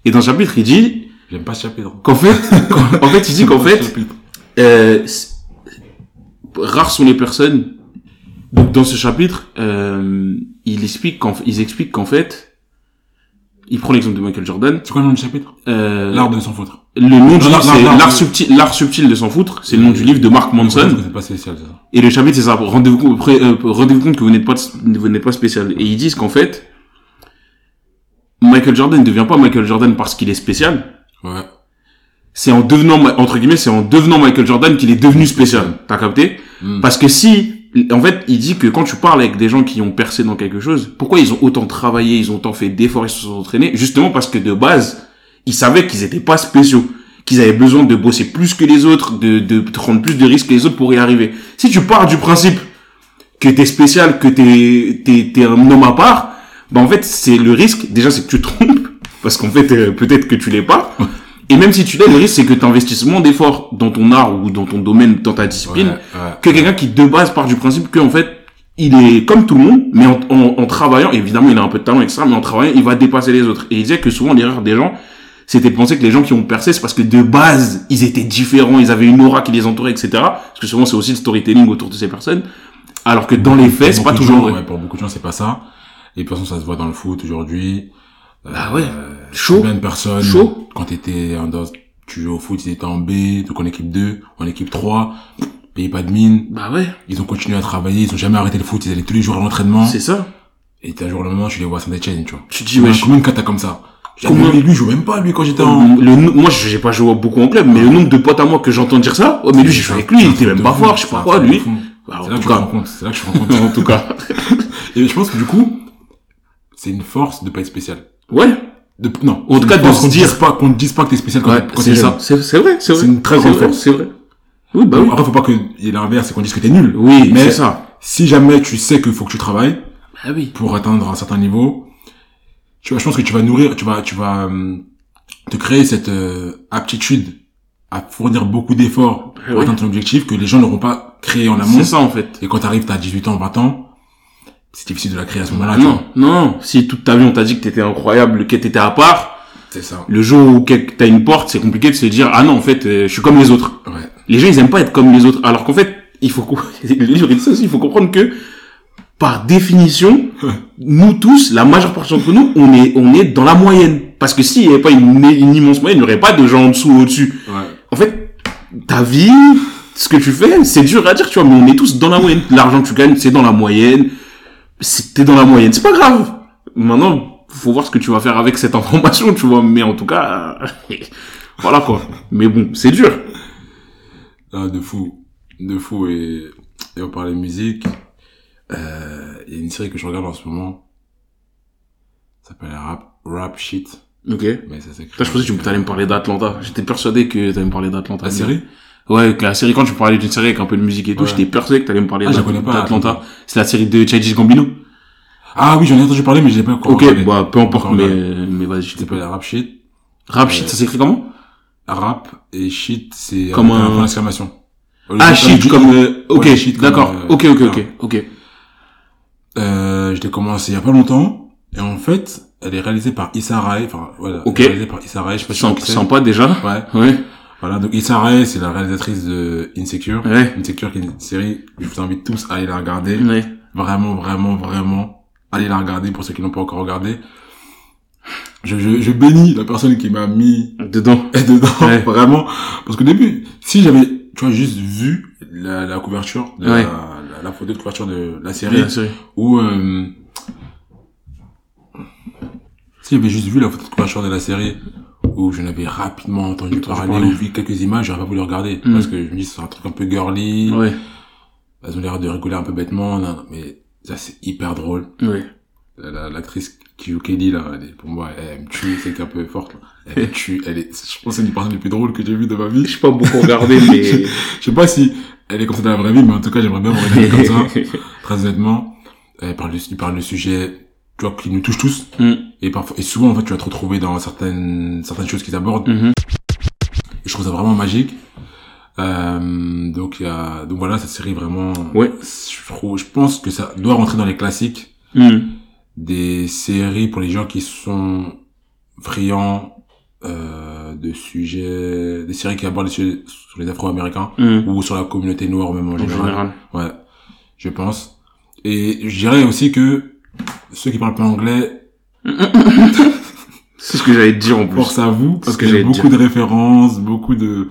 Speaker 2: Et dans le chapitre, il dit
Speaker 1: J'aime pas ce chapitre.
Speaker 2: qu'en fait, en fait, il dit qu'en
Speaker 1: pas
Speaker 2: fait, euh, rares sont les personnes. Donc dans ce chapitre, euh, il explique qu'en, ils expliquent qu'en fait, il prend l'exemple de Michael Jordan.
Speaker 1: C'est quoi le nom du chapitre?
Speaker 2: Euh,
Speaker 1: L'art de s'en foutre.
Speaker 2: le nom du livre,
Speaker 1: l'art-
Speaker 2: c'est
Speaker 1: l'art-
Speaker 2: subtil, l'art subtil de s'en foutre. C'est le nom du livre de Mark Manson.
Speaker 1: C'est pas spécial, c'est ça.
Speaker 2: Et le chapitre, c'est ça. Rendez-vous compte, euh, rendez-vous compte que vous n'êtes pas, vous n'êtes pas spécial. Et ils disent qu'en fait, Michael Jordan ne devient pas Michael Jordan parce qu'il est spécial.
Speaker 1: Ouais.
Speaker 2: C'est en devenant, entre guillemets, c'est en devenant Michael Jordan qu'il est devenu spécial. T'as capté?
Speaker 1: Mm.
Speaker 2: Parce que si, en fait, il dit que quand tu parles avec des gens qui ont percé dans quelque chose, pourquoi ils ont autant travaillé, ils ont autant fait d'efforts, ils se sont entraînés? Justement parce que de base, ils savaient qu'ils étaient pas spéciaux. Qu'ils avaient besoin de bosser plus que les autres, de, prendre plus de risques que les autres pour y arriver. Si tu pars du principe que t'es spécial, que t'es, t'es, un homme à part, bah en fait, c'est le risque. Déjà, c'est que tu trompes. Parce qu'en fait, euh, peut-être que tu l'es pas. Et même si tu l'es, le risque, c'est que tu investisses moins d'efforts dans ton art ou dans ton domaine, dans ta discipline,
Speaker 1: Ouais, ouais.
Speaker 2: que quelqu'un qui de base part du principe qu'en fait il est comme tout le monde mais en, en, en travaillant évidemment il a un peu de talent etc mais en travaillant il va dépasser les autres et il disait que souvent l'erreur des gens c'était de penser que les gens qui ont percé c'est parce que de base ils étaient différents ils avaient une aura qui les entourait etc parce que souvent c'est aussi le storytelling autour de ces personnes alors que dans les faits c'est pas toujours
Speaker 1: gens,
Speaker 2: vrai
Speaker 1: ouais, pour beaucoup de gens, c'est pas ça. Et de toute façon, ça se voit dans le foot aujourd'hui.
Speaker 2: Ah ouais.
Speaker 1: Euh,
Speaker 2: Chaud.
Speaker 1: Combien de personnes,
Speaker 2: Chaud.
Speaker 1: quand t'étais en, dans, tu jouais au foot, ils étaient en B, donc en équipe 2, en équipe 3, payés pas de mine.
Speaker 2: bah ouais
Speaker 1: Ils ont continué à travailler, ils ont jamais arrêté le foot, ils allaient tous les jours à l'entraînement.
Speaker 2: c'est ça
Speaker 1: Et un jour le moment, tu les vois à Saint-Etienne, tu vois.
Speaker 2: tu dis wesh
Speaker 1: combien de cas t'as comme ça?
Speaker 2: Combien?
Speaker 1: Lui, il joue même pas, lui, quand j'étais en...
Speaker 2: le, moi j'ai pas joué beaucoup en club mais le nombre de potes à moi que j'entends dire ça oh mais lui j'ai joué avec lui il était même pas fort je sais pas quoi lui Bah,
Speaker 1: C'est là que tu te rends compte, c'est là que je te rends compte.
Speaker 2: en tout cas
Speaker 1: Et je pense que du coup, c'est une force de pas être spécial.
Speaker 2: ouais
Speaker 1: De, non.
Speaker 2: En tout cas, de se dire-
Speaker 1: dise pas, qu'on te dise pas que t'es spécial quand
Speaker 2: Ouais,
Speaker 1: quand
Speaker 2: c'est ça. C'est vrai, c'est vrai.
Speaker 1: C'est une très grande
Speaker 2: vrai,
Speaker 1: force.
Speaker 2: C'est vrai. Oui, bah oui.
Speaker 1: Après, faut pas ait l'inverse, c'est qu'on dise que t'es nul.
Speaker 2: Oui,
Speaker 1: mais
Speaker 2: c'est ça.
Speaker 1: si jamais tu sais qu'il faut que tu travailles
Speaker 2: Ah oui.
Speaker 1: pour atteindre un certain niveau, tu vois, je pense que tu vas nourrir, tu vas, tu vas hum, te créer cette euh, aptitude à fournir beaucoup d'efforts pour
Speaker 2: oui.
Speaker 1: atteindre ton objectif que les gens n'auront pas créé en amont.
Speaker 2: C'est ça, en fait.
Speaker 1: Et quand t'arrives, t'as 18 ans, 20 ans, c'est difficile de la créer à ce moment-là.
Speaker 2: Non, non. Si toute ta vie on t'a dit que t'étais incroyable, que t'étais à part,
Speaker 1: C'est ça.
Speaker 2: le jour où t'as une porte, c'est compliqué de se dire, ah non, en fait, euh, je suis comme les autres.
Speaker 1: Ouais.
Speaker 2: Les gens, ils aiment pas être comme les autres. Alors qu'en fait, il faut, co- le livre, il dit ça aussi, il faut comprendre que, par définition, nous tous, la majeure partie d'entre nous, on est, on est dans la moyenne. Parce que s'il n'y avait pas une, une immense moyenne, il n'y aurait pas de gens en dessous ou au-dessus.
Speaker 1: Ouais.
Speaker 2: en fait, ta vie, ce que tu fais, c'est dur à dire, tu vois, mais on est tous dans la moyenne. L'argent que tu gagnes, c'est dans la moyenne. C'est- T'es dans la moyenne, c'est pas grave. Maintenant, faut voir ce que tu vas faire avec cette information, tu vois, mais en tout cas, voilà quoi. Mais bon, c'est dur.
Speaker 1: Ah, de fou. De fou. Et, et on parlait musique. Euh, il y a une série que je regarde en ce moment. Ça s'appelle Rap, Rap Shit.
Speaker 2: Ok.
Speaker 1: Mais ça s'écrit.
Speaker 2: Je pensais que tu allais me parler d'Atlanta. J'étais persuadé que t'allais me parler d'Atlanta.
Speaker 1: La série?
Speaker 2: Ouais, que la série, quand tu parlais d'une série avec un peu de musique et tout,
Speaker 1: Ouais.
Speaker 2: j'étais persuadé que t'allais me parler
Speaker 1: Ah, je connais pas,
Speaker 2: d'Atlanta.
Speaker 1: Atlanta.
Speaker 2: C'est la série de Childish Gambino.
Speaker 1: Ah oui, j'en ai entendu parler, mais je l'ai pas encore
Speaker 2: Ok,
Speaker 1: regardé.
Speaker 2: bah, peu importe,
Speaker 1: Encore
Speaker 2: mais,
Speaker 1: regardé.
Speaker 2: mais vas-y, je
Speaker 1: Ça
Speaker 2: t'ai
Speaker 1: s'appelle Rap Shit.
Speaker 2: Rap shit, ça s'écrit comment?
Speaker 1: rap et shit, c'est
Speaker 2: Comme
Speaker 1: avec
Speaker 2: un-
Speaker 1: point d'exclamation. Au lieu
Speaker 2: Ah,
Speaker 1: de-
Speaker 2: shit,
Speaker 1: du-
Speaker 2: comme, euh, ok,
Speaker 1: Ouais, shit, comme,
Speaker 2: d'accord.
Speaker 1: euh,
Speaker 2: ok, ok, ok, ok.
Speaker 1: Euh, je l'ai commencé il y a pas longtemps. Et en fait, elle est réalisée par Issa Rae. Enfin, voilà.
Speaker 2: Ok.
Speaker 1: elle est Réalisée par Issa Rae. Je sais pas si tu sais.
Speaker 2: sympa déjà.
Speaker 1: Ouais.
Speaker 2: Ouais,
Speaker 1: Voilà. Donc Issa Rae, c'est la réalisatrice de Insecure.
Speaker 2: ouais,
Speaker 1: Insecure qui est une série. Je vous invite tous à aller la regarder.
Speaker 2: ouais.
Speaker 1: Vraiment, vraiment, vraiment. Allez la regarder pour ceux qui n'ont pas encore regardé. Je, je, je bénis la personne qui m'a mis
Speaker 2: Dedans.
Speaker 1: dedans,
Speaker 2: Ouais.
Speaker 1: vraiment. Parce qu'au début, si j'avais, tu vois, juste vu la, la couverture, de la, la, la photo de couverture de la série,
Speaker 2: La série.
Speaker 1: ou euh, si j'avais juste vu la photo de couverture de la série, où je n'avais rapidement entendu parler ou vu quelques images, j'aurais pas voulu regarder.
Speaker 2: Mm.
Speaker 1: Parce que je me dis, c'est un truc un peu girly,
Speaker 2: Ouais,
Speaker 1: elles ont l'air de rigoler un peu bêtement, non, non, mais ça c'est hyper drôle. La- L'actrice qui joue Kelly, là, elle est, pour moi, elle me tue, c'est qu'un peu forte, là. Elle me tue, elle est, je pense que c'est une des personnes les plus drôles que j'ai vues de ma vie.
Speaker 2: J'ai pas beaucoup regardé, mais...
Speaker 1: Je sais pas si elle est comme ça dans la vraie vie, mais en tout cas, j'aimerais bien regarder comme ça, très honnêtement. Elle parle de, il parle de sujets, tu vois, qui nous touchent tous.
Speaker 2: Mm,
Speaker 1: Et parfois, et souvent, en fait, tu vas te retrouver dans certaines, certaines choses qu'ils abordent.
Speaker 2: mhm.
Speaker 1: Et je trouve ça vraiment magique. Euh, donc, y a, donc voilà, cette série vraiment,
Speaker 2: Ouais.
Speaker 1: je trouve, je pense que ça doit rentrer dans les classiques
Speaker 2: Mm.
Speaker 1: des séries pour les gens qui sont friands, euh, de sujets, des séries qui abordent les sujets sur les Afro-Américains
Speaker 2: Mm.
Speaker 1: ou sur la communauté noire même en
Speaker 2: En
Speaker 1: général.
Speaker 2: général.
Speaker 1: Ouais, je pense. Et je dirais aussi que ceux qui parlent pas anglais,
Speaker 2: C'est ce que j'allais te dire en plus.
Speaker 1: force à vous, parce
Speaker 2: ce que
Speaker 1: qu'il y a
Speaker 2: j'allais
Speaker 1: beaucoup
Speaker 2: dire.
Speaker 1: de références, beaucoup de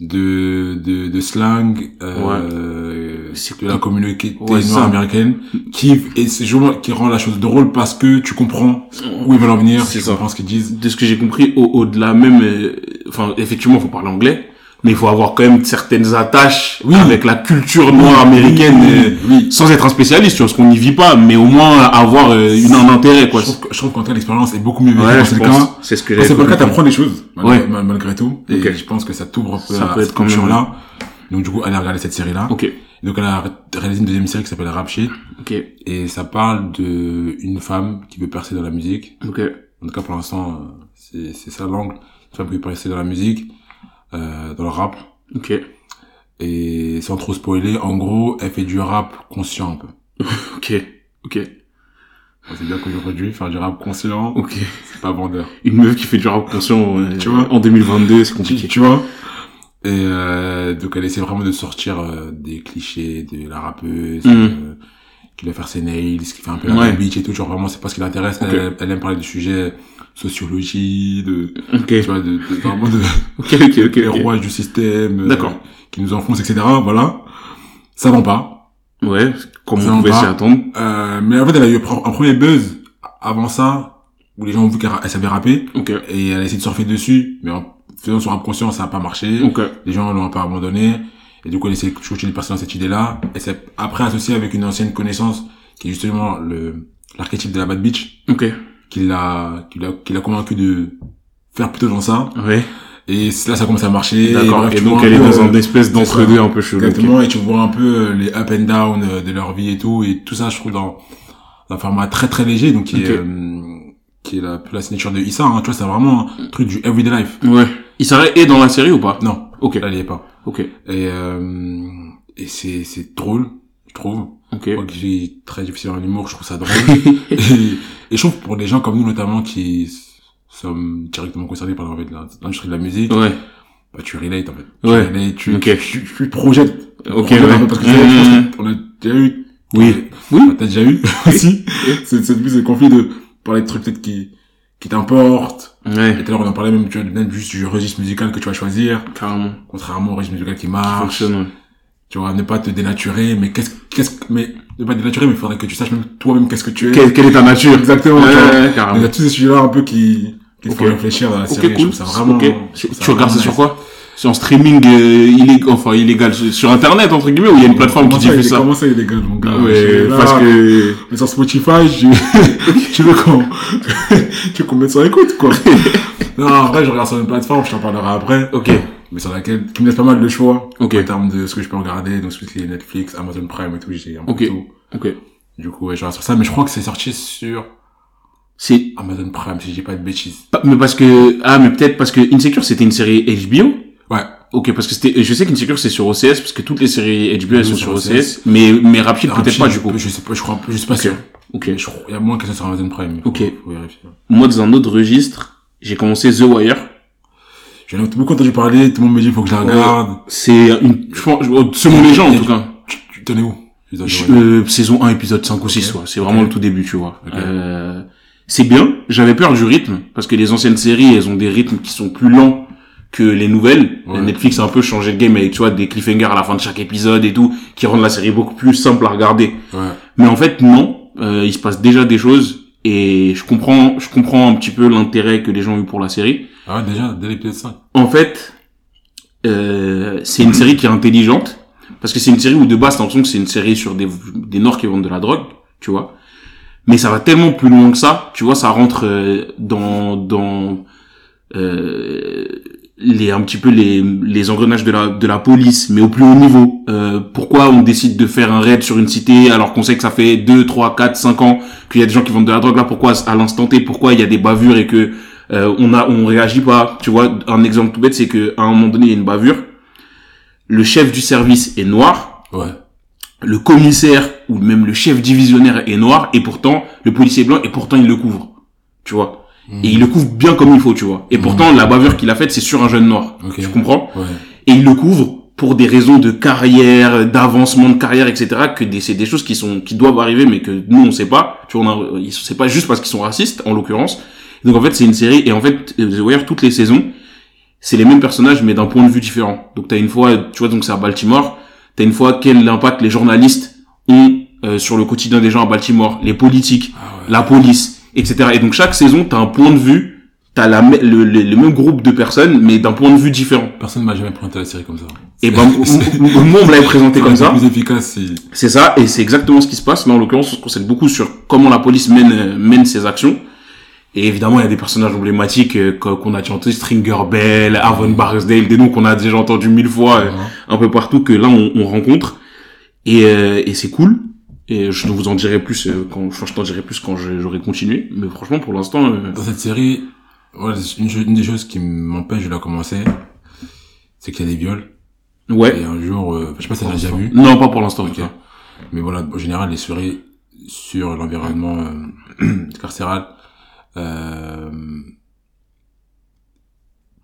Speaker 1: de de, de slang euh, de la communauté
Speaker 2: Ouais,
Speaker 1: noire américaine qui et c'est justement qui rend la chose drôle parce que tu comprends où ils veulent en venir, tu
Speaker 2: ça.
Speaker 1: comprends ce qu'ils disent.
Speaker 2: de ce que j'ai compris, au- au-delà même, euh, enfin, effectivement, faut parler anglais, mais il faut avoir quand même certaines attaches
Speaker 1: Oui.
Speaker 2: avec la culture noire américaine, euh,
Speaker 1: oui.
Speaker 2: sans être un spécialiste, tu vois, parce qu'on n'y vit pas, mais au moins avoir euh, une, un intérêt, quoi.
Speaker 1: Je trouve, je trouve qu'en cas l'expérience est beaucoup mieux
Speaker 2: Ouais,
Speaker 1: dans
Speaker 2: je
Speaker 1: ce
Speaker 2: pense.
Speaker 1: cas.
Speaker 2: C'est ce que j'avais
Speaker 1: c'est pas le cas, t'apprends des choses, malgré,
Speaker 2: Ouais.
Speaker 1: mal- malgré tout. Et je pense que ça t'ouvre un peu
Speaker 2: Ça
Speaker 1: à
Speaker 2: peut être même-
Speaker 1: là Donc du coup, allez regarder cette série-là.
Speaker 2: Ok,
Speaker 1: Donc elle a réalisé une deuxième série qui s'appelle Rap Shit.
Speaker 2: ok,
Speaker 1: Et ça parle de une femme qui veut percer dans la musique.
Speaker 2: ok,
Speaker 1: En tout cas, pour l'instant, euh, c'est, c'est ça l'angle. Une femme qui veut percer dans la musique, euh, dans le rap.
Speaker 2: ok,
Speaker 1: Et sans trop spoiler, en gros, elle fait du rap conscient un peu.
Speaker 2: ok, ok,
Speaker 1: C'est bien qu'aujourd'hui, faire du rap conscient,
Speaker 2: ok.
Speaker 1: c'est pas vendeur.
Speaker 2: Une meuf qui fait du rap conscient, euh,
Speaker 1: Tu vois?
Speaker 2: En 2022, c'est compliqué.
Speaker 1: tu vois? Et euh, donc elle essaie vraiment de sortir euh, des clichés de la rappeuse,
Speaker 2: Mhm.
Speaker 1: euh, qui doit faire ses nails, qui fait un peu
Speaker 2: Ouais.
Speaker 1: la beach et tout, genre vraiment c'est pas ce qui l'intéresse. Elle, elle aime parler de sujets sociologie, de
Speaker 2: Ok,
Speaker 1: tu vois, de, de- vraiment de
Speaker 2: ok, ok, ok.
Speaker 1: les
Speaker 2: ok.
Speaker 1: rouages du système, euh, qui nous enfoncent, etc. Voilà, ça vend pas.
Speaker 2: Ouais, comme
Speaker 1: Ça
Speaker 2: on pouvait
Speaker 1: va.
Speaker 2: s'y attendre.
Speaker 1: Euh, mais en fait, elle a eu un premier buzz avant ça, où les gens ont vu qu'elle elle savait rapper, et elle a essayé de surfer dessus, mais en faisant son rap conscient, ça a pas marché. les gens l'ont un peu abandonné et du coup elle essaie de coacher les personnes dans cette idée là et c'est après associé avec une ancienne connaissance qui est justement le l'archétype de la bad bitch
Speaker 2: ok.
Speaker 1: Qui l'a qui l'a qui l'a convaincu de faire plutôt dans ça.
Speaker 2: Ouais,
Speaker 1: et là ça commence à marcher.
Speaker 2: D'accord.
Speaker 1: bref,
Speaker 2: Et, donc elle est dans
Speaker 1: euh,
Speaker 2: un espèce d'entre-deux un peu chelou.
Speaker 1: exactement. Et tu vois un peu euh, les up and down euh, de leur vie et tout. Et tout ça je trouve dans un format très très léger. Donc qui est euh, qui est la, la signature de Issa hein, tu vois c'est vraiment un truc du everyday life.
Speaker 2: Ouais. S'arrête et dans la série ou pas?
Speaker 1: Non.
Speaker 2: Ok,
Speaker 1: là il est pas.
Speaker 2: Ok,
Speaker 1: et euh, et c'est c'est drôle je trouve.
Speaker 2: Ok.
Speaker 1: moi suis très difficile en humour je trouve ça drôle. Et, et je trouve pour des gens comme nous notamment qui sommes directement concernés par l'industrie de la musique
Speaker 2: ouais,
Speaker 1: bah tu relate en fait tu
Speaker 2: Ouais.
Speaker 1: relate, tu, tu, tu, tu te projettes
Speaker 2: ok,
Speaker 1: projettes
Speaker 2: ouais.
Speaker 1: parce que je pense qu'on a déjà eu
Speaker 2: Oui. Oui.
Speaker 1: Enfin, t'as déjà eu aussi c'est c'est plus ce conflit de parler de trucs peut-être qui qui t'importent
Speaker 2: Ouais,
Speaker 1: et tout à l'heure on en parlait même tu vois même juste du registre musical que tu vas choisir
Speaker 2: carrément.
Speaker 1: contrairement au registre musical qui
Speaker 2: Qui
Speaker 1: marche
Speaker 2: fonctionne, ouais.
Speaker 1: Tu vois ne pas te dénaturer mais qu'est-ce qu'est-ce que- mais ne pas te dénaturer mais il faudrait que tu saches même toi-même qu'est-ce que tu es.
Speaker 2: Quelle, quelle est ta nature
Speaker 1: exactement
Speaker 2: Ouais,
Speaker 1: tu vois.
Speaker 2: ouais,
Speaker 1: il y a tous ces sujets-là un peu qui qui te
Speaker 2: Ok.
Speaker 1: font réfléchir dans la série
Speaker 2: Ok,
Speaker 1: je
Speaker 2: cool.
Speaker 1: trouve ça vraiment je trouve
Speaker 2: Tu regardes ça sur quoi? C'est en streaming euh, illégal, enfin illégal, sur internet entre guillemets, ou il y a une plateforme qui
Speaker 1: Comment ça,
Speaker 2: diffuse ça?
Speaker 1: comment ça il est gars mon gars?
Speaker 2: Ouais,
Speaker 1: là,
Speaker 2: parce que
Speaker 1: mais sur Spotify je tu veux qu'on tu veux qu'on mette sur écoute quoi. Non en vrai je regarde sur une plateforme je t'en parlerai après.
Speaker 2: Ok,
Speaker 1: mais sur laquelle qui me laisse pas mal de choix
Speaker 2: Ok.
Speaker 1: en termes de ce que je peux regarder donc ce qui est Netflix Amazon Prime et tout j'ai un peu
Speaker 2: Ok.
Speaker 1: tout
Speaker 2: ok.
Speaker 1: du coup ouais je sur ça mais je crois que c'est sorti sur
Speaker 2: C'est,
Speaker 1: Amazon Prime, si dis pas de bêtises.
Speaker 2: mais parce que, ah, mais peut-être parce que Insecure, c'était une série HBO.
Speaker 1: Ouais.
Speaker 2: Ok, parce que c'était, je sais qu'Insecure, c'est sur OCS, parce que toutes les séries HBO, elles sont
Speaker 1: sur OCS.
Speaker 2: OCS. Mais, mais Rapid, peut-être pas, du coup.
Speaker 1: Je sais pas, je crois, je suis pas sûr.
Speaker 2: Ok.
Speaker 1: Il y a moins que ça sur Amazon Prime. Faut-
Speaker 2: Ok.
Speaker 1: Faut vérifier.
Speaker 2: Moi, dans un autre registre, j'ai commencé The Wire.
Speaker 1: J'en ai beaucoup entendu parler, tout le monde me dit, faut que je la
Speaker 2: Ouais.
Speaker 1: regarde.
Speaker 2: C'est une, je pense, selon les gens, en tout cas.
Speaker 1: Tu, tu t'en es où?
Speaker 2: Euh, saison 1, épisode 5 ou 6,
Speaker 1: Ok.
Speaker 2: ouais. C'est vraiment le tout début, tu vois. Euh, c'est bien. J'avais peur du rythme, parce que les anciennes séries, elles ont des rythmes qui sont plus lents que les nouvelles.
Speaker 1: Ouais.
Speaker 2: Netflix a un peu changé le game avec, tu vois, des cliffhangers à la fin de chaque épisode et tout, qui rendent la série beaucoup plus simple à regarder.
Speaker 1: Ouais.
Speaker 2: Mais en fait, non. Euh, il se passe déjà des choses, et je comprends, je comprends un petit peu l'intérêt que les gens ont eu pour la série.
Speaker 1: Ah ouais, déjà, dès l'épisode 5.
Speaker 2: En fait, euh, c'est une série qui est intelligente parce que c'est une série où de base t'as l'impression que c'est une série sur des des Noirs qui vendent de la drogue, tu vois. Mais ça va tellement plus loin que ça, tu vois, ça rentre euh, dans dans euh, les un petit peu les les engrenages de la de la police, mais au plus haut niveau. Euh, pourquoi on décide de faire un raid sur une cité alors qu'on sait que ça fait 2, 3, 4, 5 ans qu'il y a des gens qui vendent de la drogue là Pourquoi à l'instant T Pourquoi il y a des bavures et que euh, on a on réagit pas Tu vois, un exemple tout bête, c'est que à un moment donné il y a une bavure. Le chef du service est noir,
Speaker 1: Ouais.
Speaker 2: le commissaire ou même le chef divisionnaire est noir et pourtant le policier est blanc et pourtant il le couvre. Tu vois? Et il le couvre bien comme il faut, tu vois. Et pourtant la bavure qu'il a faite c'est sur un jeune noir. Tu comprends?
Speaker 1: Ouais.
Speaker 2: et il le couvre pour des raisons de carrière, d'avancement de carrière, etc. Que des, c'est des choses qui sont, qui doivent arriver, mais que nous on sait pas. Tu vois, on a, c'est pas juste parce qu'ils sont racistes, en l'occurrence. Donc en fait, c'est une série, et en fait, The Wire, toutes les saisons, c'est les mêmes personnages, mais d'un point de vue différent. Donc t'as une fois, tu vois, donc c'est à Baltimore. T'as une fois quel impact les journalistes ont euh, sur le quotidien des gens à Baltimore, les politiques,
Speaker 1: Ah ouais.
Speaker 2: la police, etc. Et donc chaque saison, t'as un point de vue, t'as la, le, le, le même groupe de personnes, mais d'un point de vue différent.
Speaker 1: Personne m'a jamais présenté la série comme ça.
Speaker 2: Et ben, moi, on me l'avait présenté comme ça.
Speaker 1: plus efficace, si...
Speaker 2: C'est ça, et c'est exactement ce qui se passe. Là, en l'occurrence, on se concentre beaucoup sur comment la police mène, euh, mène ses actions. Et évidemment, il y a des personnages emblématiques euh, qu'on a déjà entendus, Stringer Bell, Avon Barksdale, des noms qu'on a déjà entendus mille fois, euh, un peu partout, que là, on, on rencontre. Et, euh, et c'est cool. Et je vous en dirai plus euh, quand, enfin, je t'en dirai plus quand j'aurai continué. Mais franchement, pour l'instant, euh,
Speaker 1: Dans cette série, ouais, c'est une, une des choses qui m'empêche de la commencer, c'est qu'il y a des viols.
Speaker 2: ouais.
Speaker 1: Et un jour, euh, je sais pas si t'as déjà vu.
Speaker 2: Non, pas pour l'instant. en
Speaker 1: Ok.
Speaker 2: tout cas.
Speaker 1: Mais voilà, en général, les séries sur l'environnement euh, carcéral euh,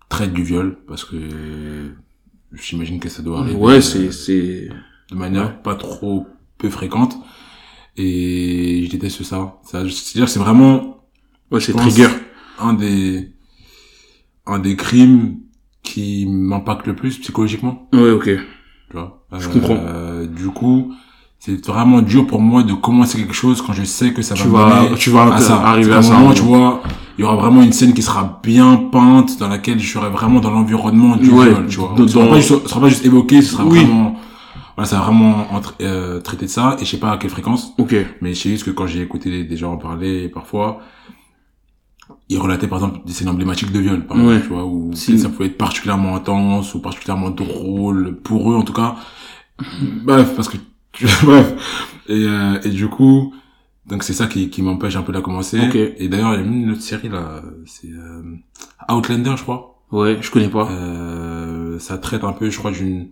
Speaker 1: traitent du viol parce que j'imagine que ça doit arriver
Speaker 2: Ouais, c'est, c'est,
Speaker 1: de manière pas trop peu fréquente et je déteste ça. ça C'est-à-dire c'est vraiment
Speaker 2: ouais, c'est trigger.
Speaker 1: un des un des crimes qui m'impacte le plus psychologiquement
Speaker 2: Ouais, ok.
Speaker 1: tu vois?
Speaker 2: Je comprends.
Speaker 1: Euh, du coup, c'est vraiment dur pour moi de commencer quelque chose quand je sais que ça
Speaker 2: Tu
Speaker 1: va
Speaker 2: vas, tu vas
Speaker 1: à ça.
Speaker 2: arriver à ça.
Speaker 1: moment, tu vois, il y aura vraiment une scène qui sera bien peinte, dans laquelle je serai vraiment dans l'environnement du
Speaker 2: Ouais,
Speaker 1: viol, tu vois.
Speaker 2: dans-
Speaker 1: Ce sera pas juste, sera pas juste évoqué, ce sera
Speaker 2: Oui.
Speaker 1: vraiment, voilà, ça va vraiment entre- euh, traiter de ça, et je sais pas à quelle fréquence,
Speaker 2: Ok.
Speaker 1: mais je sais juste que quand j'ai écouté des, gens en parler, parfois, ils relataient par exemple des scènes emblématiques de viol, par
Speaker 2: Ouais.
Speaker 1: exemple, tu vois, où
Speaker 2: Si.
Speaker 1: ça pouvait être particulièrement intense ou particulièrement drôle pour eux en tout cas. Bref, parce que bref. Et, euh, et du coup, donc c'est ça qui, qui m'empêche un peu de la commencer.
Speaker 2: Ok.
Speaker 1: Et d'ailleurs, il y a une autre série là, c'est euh, Outlander, je crois.
Speaker 2: Ouais, je connais pas.
Speaker 1: Euh, ça traite un peu, je crois, d'une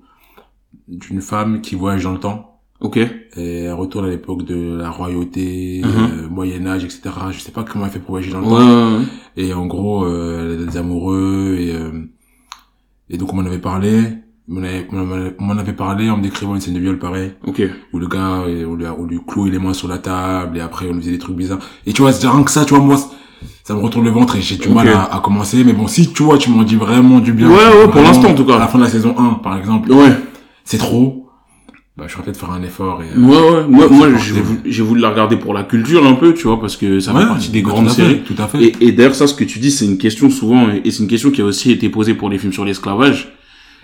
Speaker 1: d'une femme qui voyage dans le temps
Speaker 2: Ok.
Speaker 1: et elle retourne à l'époque de la royauté,
Speaker 2: Mhm.
Speaker 1: euh, Moyen Âge, etc. Je sais pas comment elle fait pour voyager dans le
Speaker 2: Ouais,
Speaker 1: temps.
Speaker 2: ouais, ouais.
Speaker 1: Et en gros, euh, elle a des amoureux et euh, et donc on m'en avait parlé. On m'en avait, on avait- on m'en avait parlé en me décrivant une scène de viol pareil
Speaker 2: Ok.
Speaker 1: où le gars euh, on lui, on lui clouait les mains sur la table et après on lui faisait des trucs bizarres et tu vois c'est rien que ça tu vois moi ça me retourne le ventre et j'ai du mal à, à commencer mais bon si tu vois tu m'en dis vraiment du bien
Speaker 2: Ouais, ouais, pour l'instant, en tout cas.
Speaker 1: à la fin de la saison 1 par exemple
Speaker 2: Ouais.
Speaker 1: c'est trop bah je vais peut-être faire un effort et euh,
Speaker 2: Ouais, ouais. Moi, moi, j'ai voulu, la regarder pour la culture un peu, tu vois, parce que ça fait partie des
Speaker 1: tout
Speaker 2: grandes
Speaker 1: fait,
Speaker 2: séries.
Speaker 1: tout à fait
Speaker 2: Et, et d'ailleurs, ça, ce que tu dis, c'est une question souvent, et c'est une question qui a aussi été posée pour les films sur l'esclavage.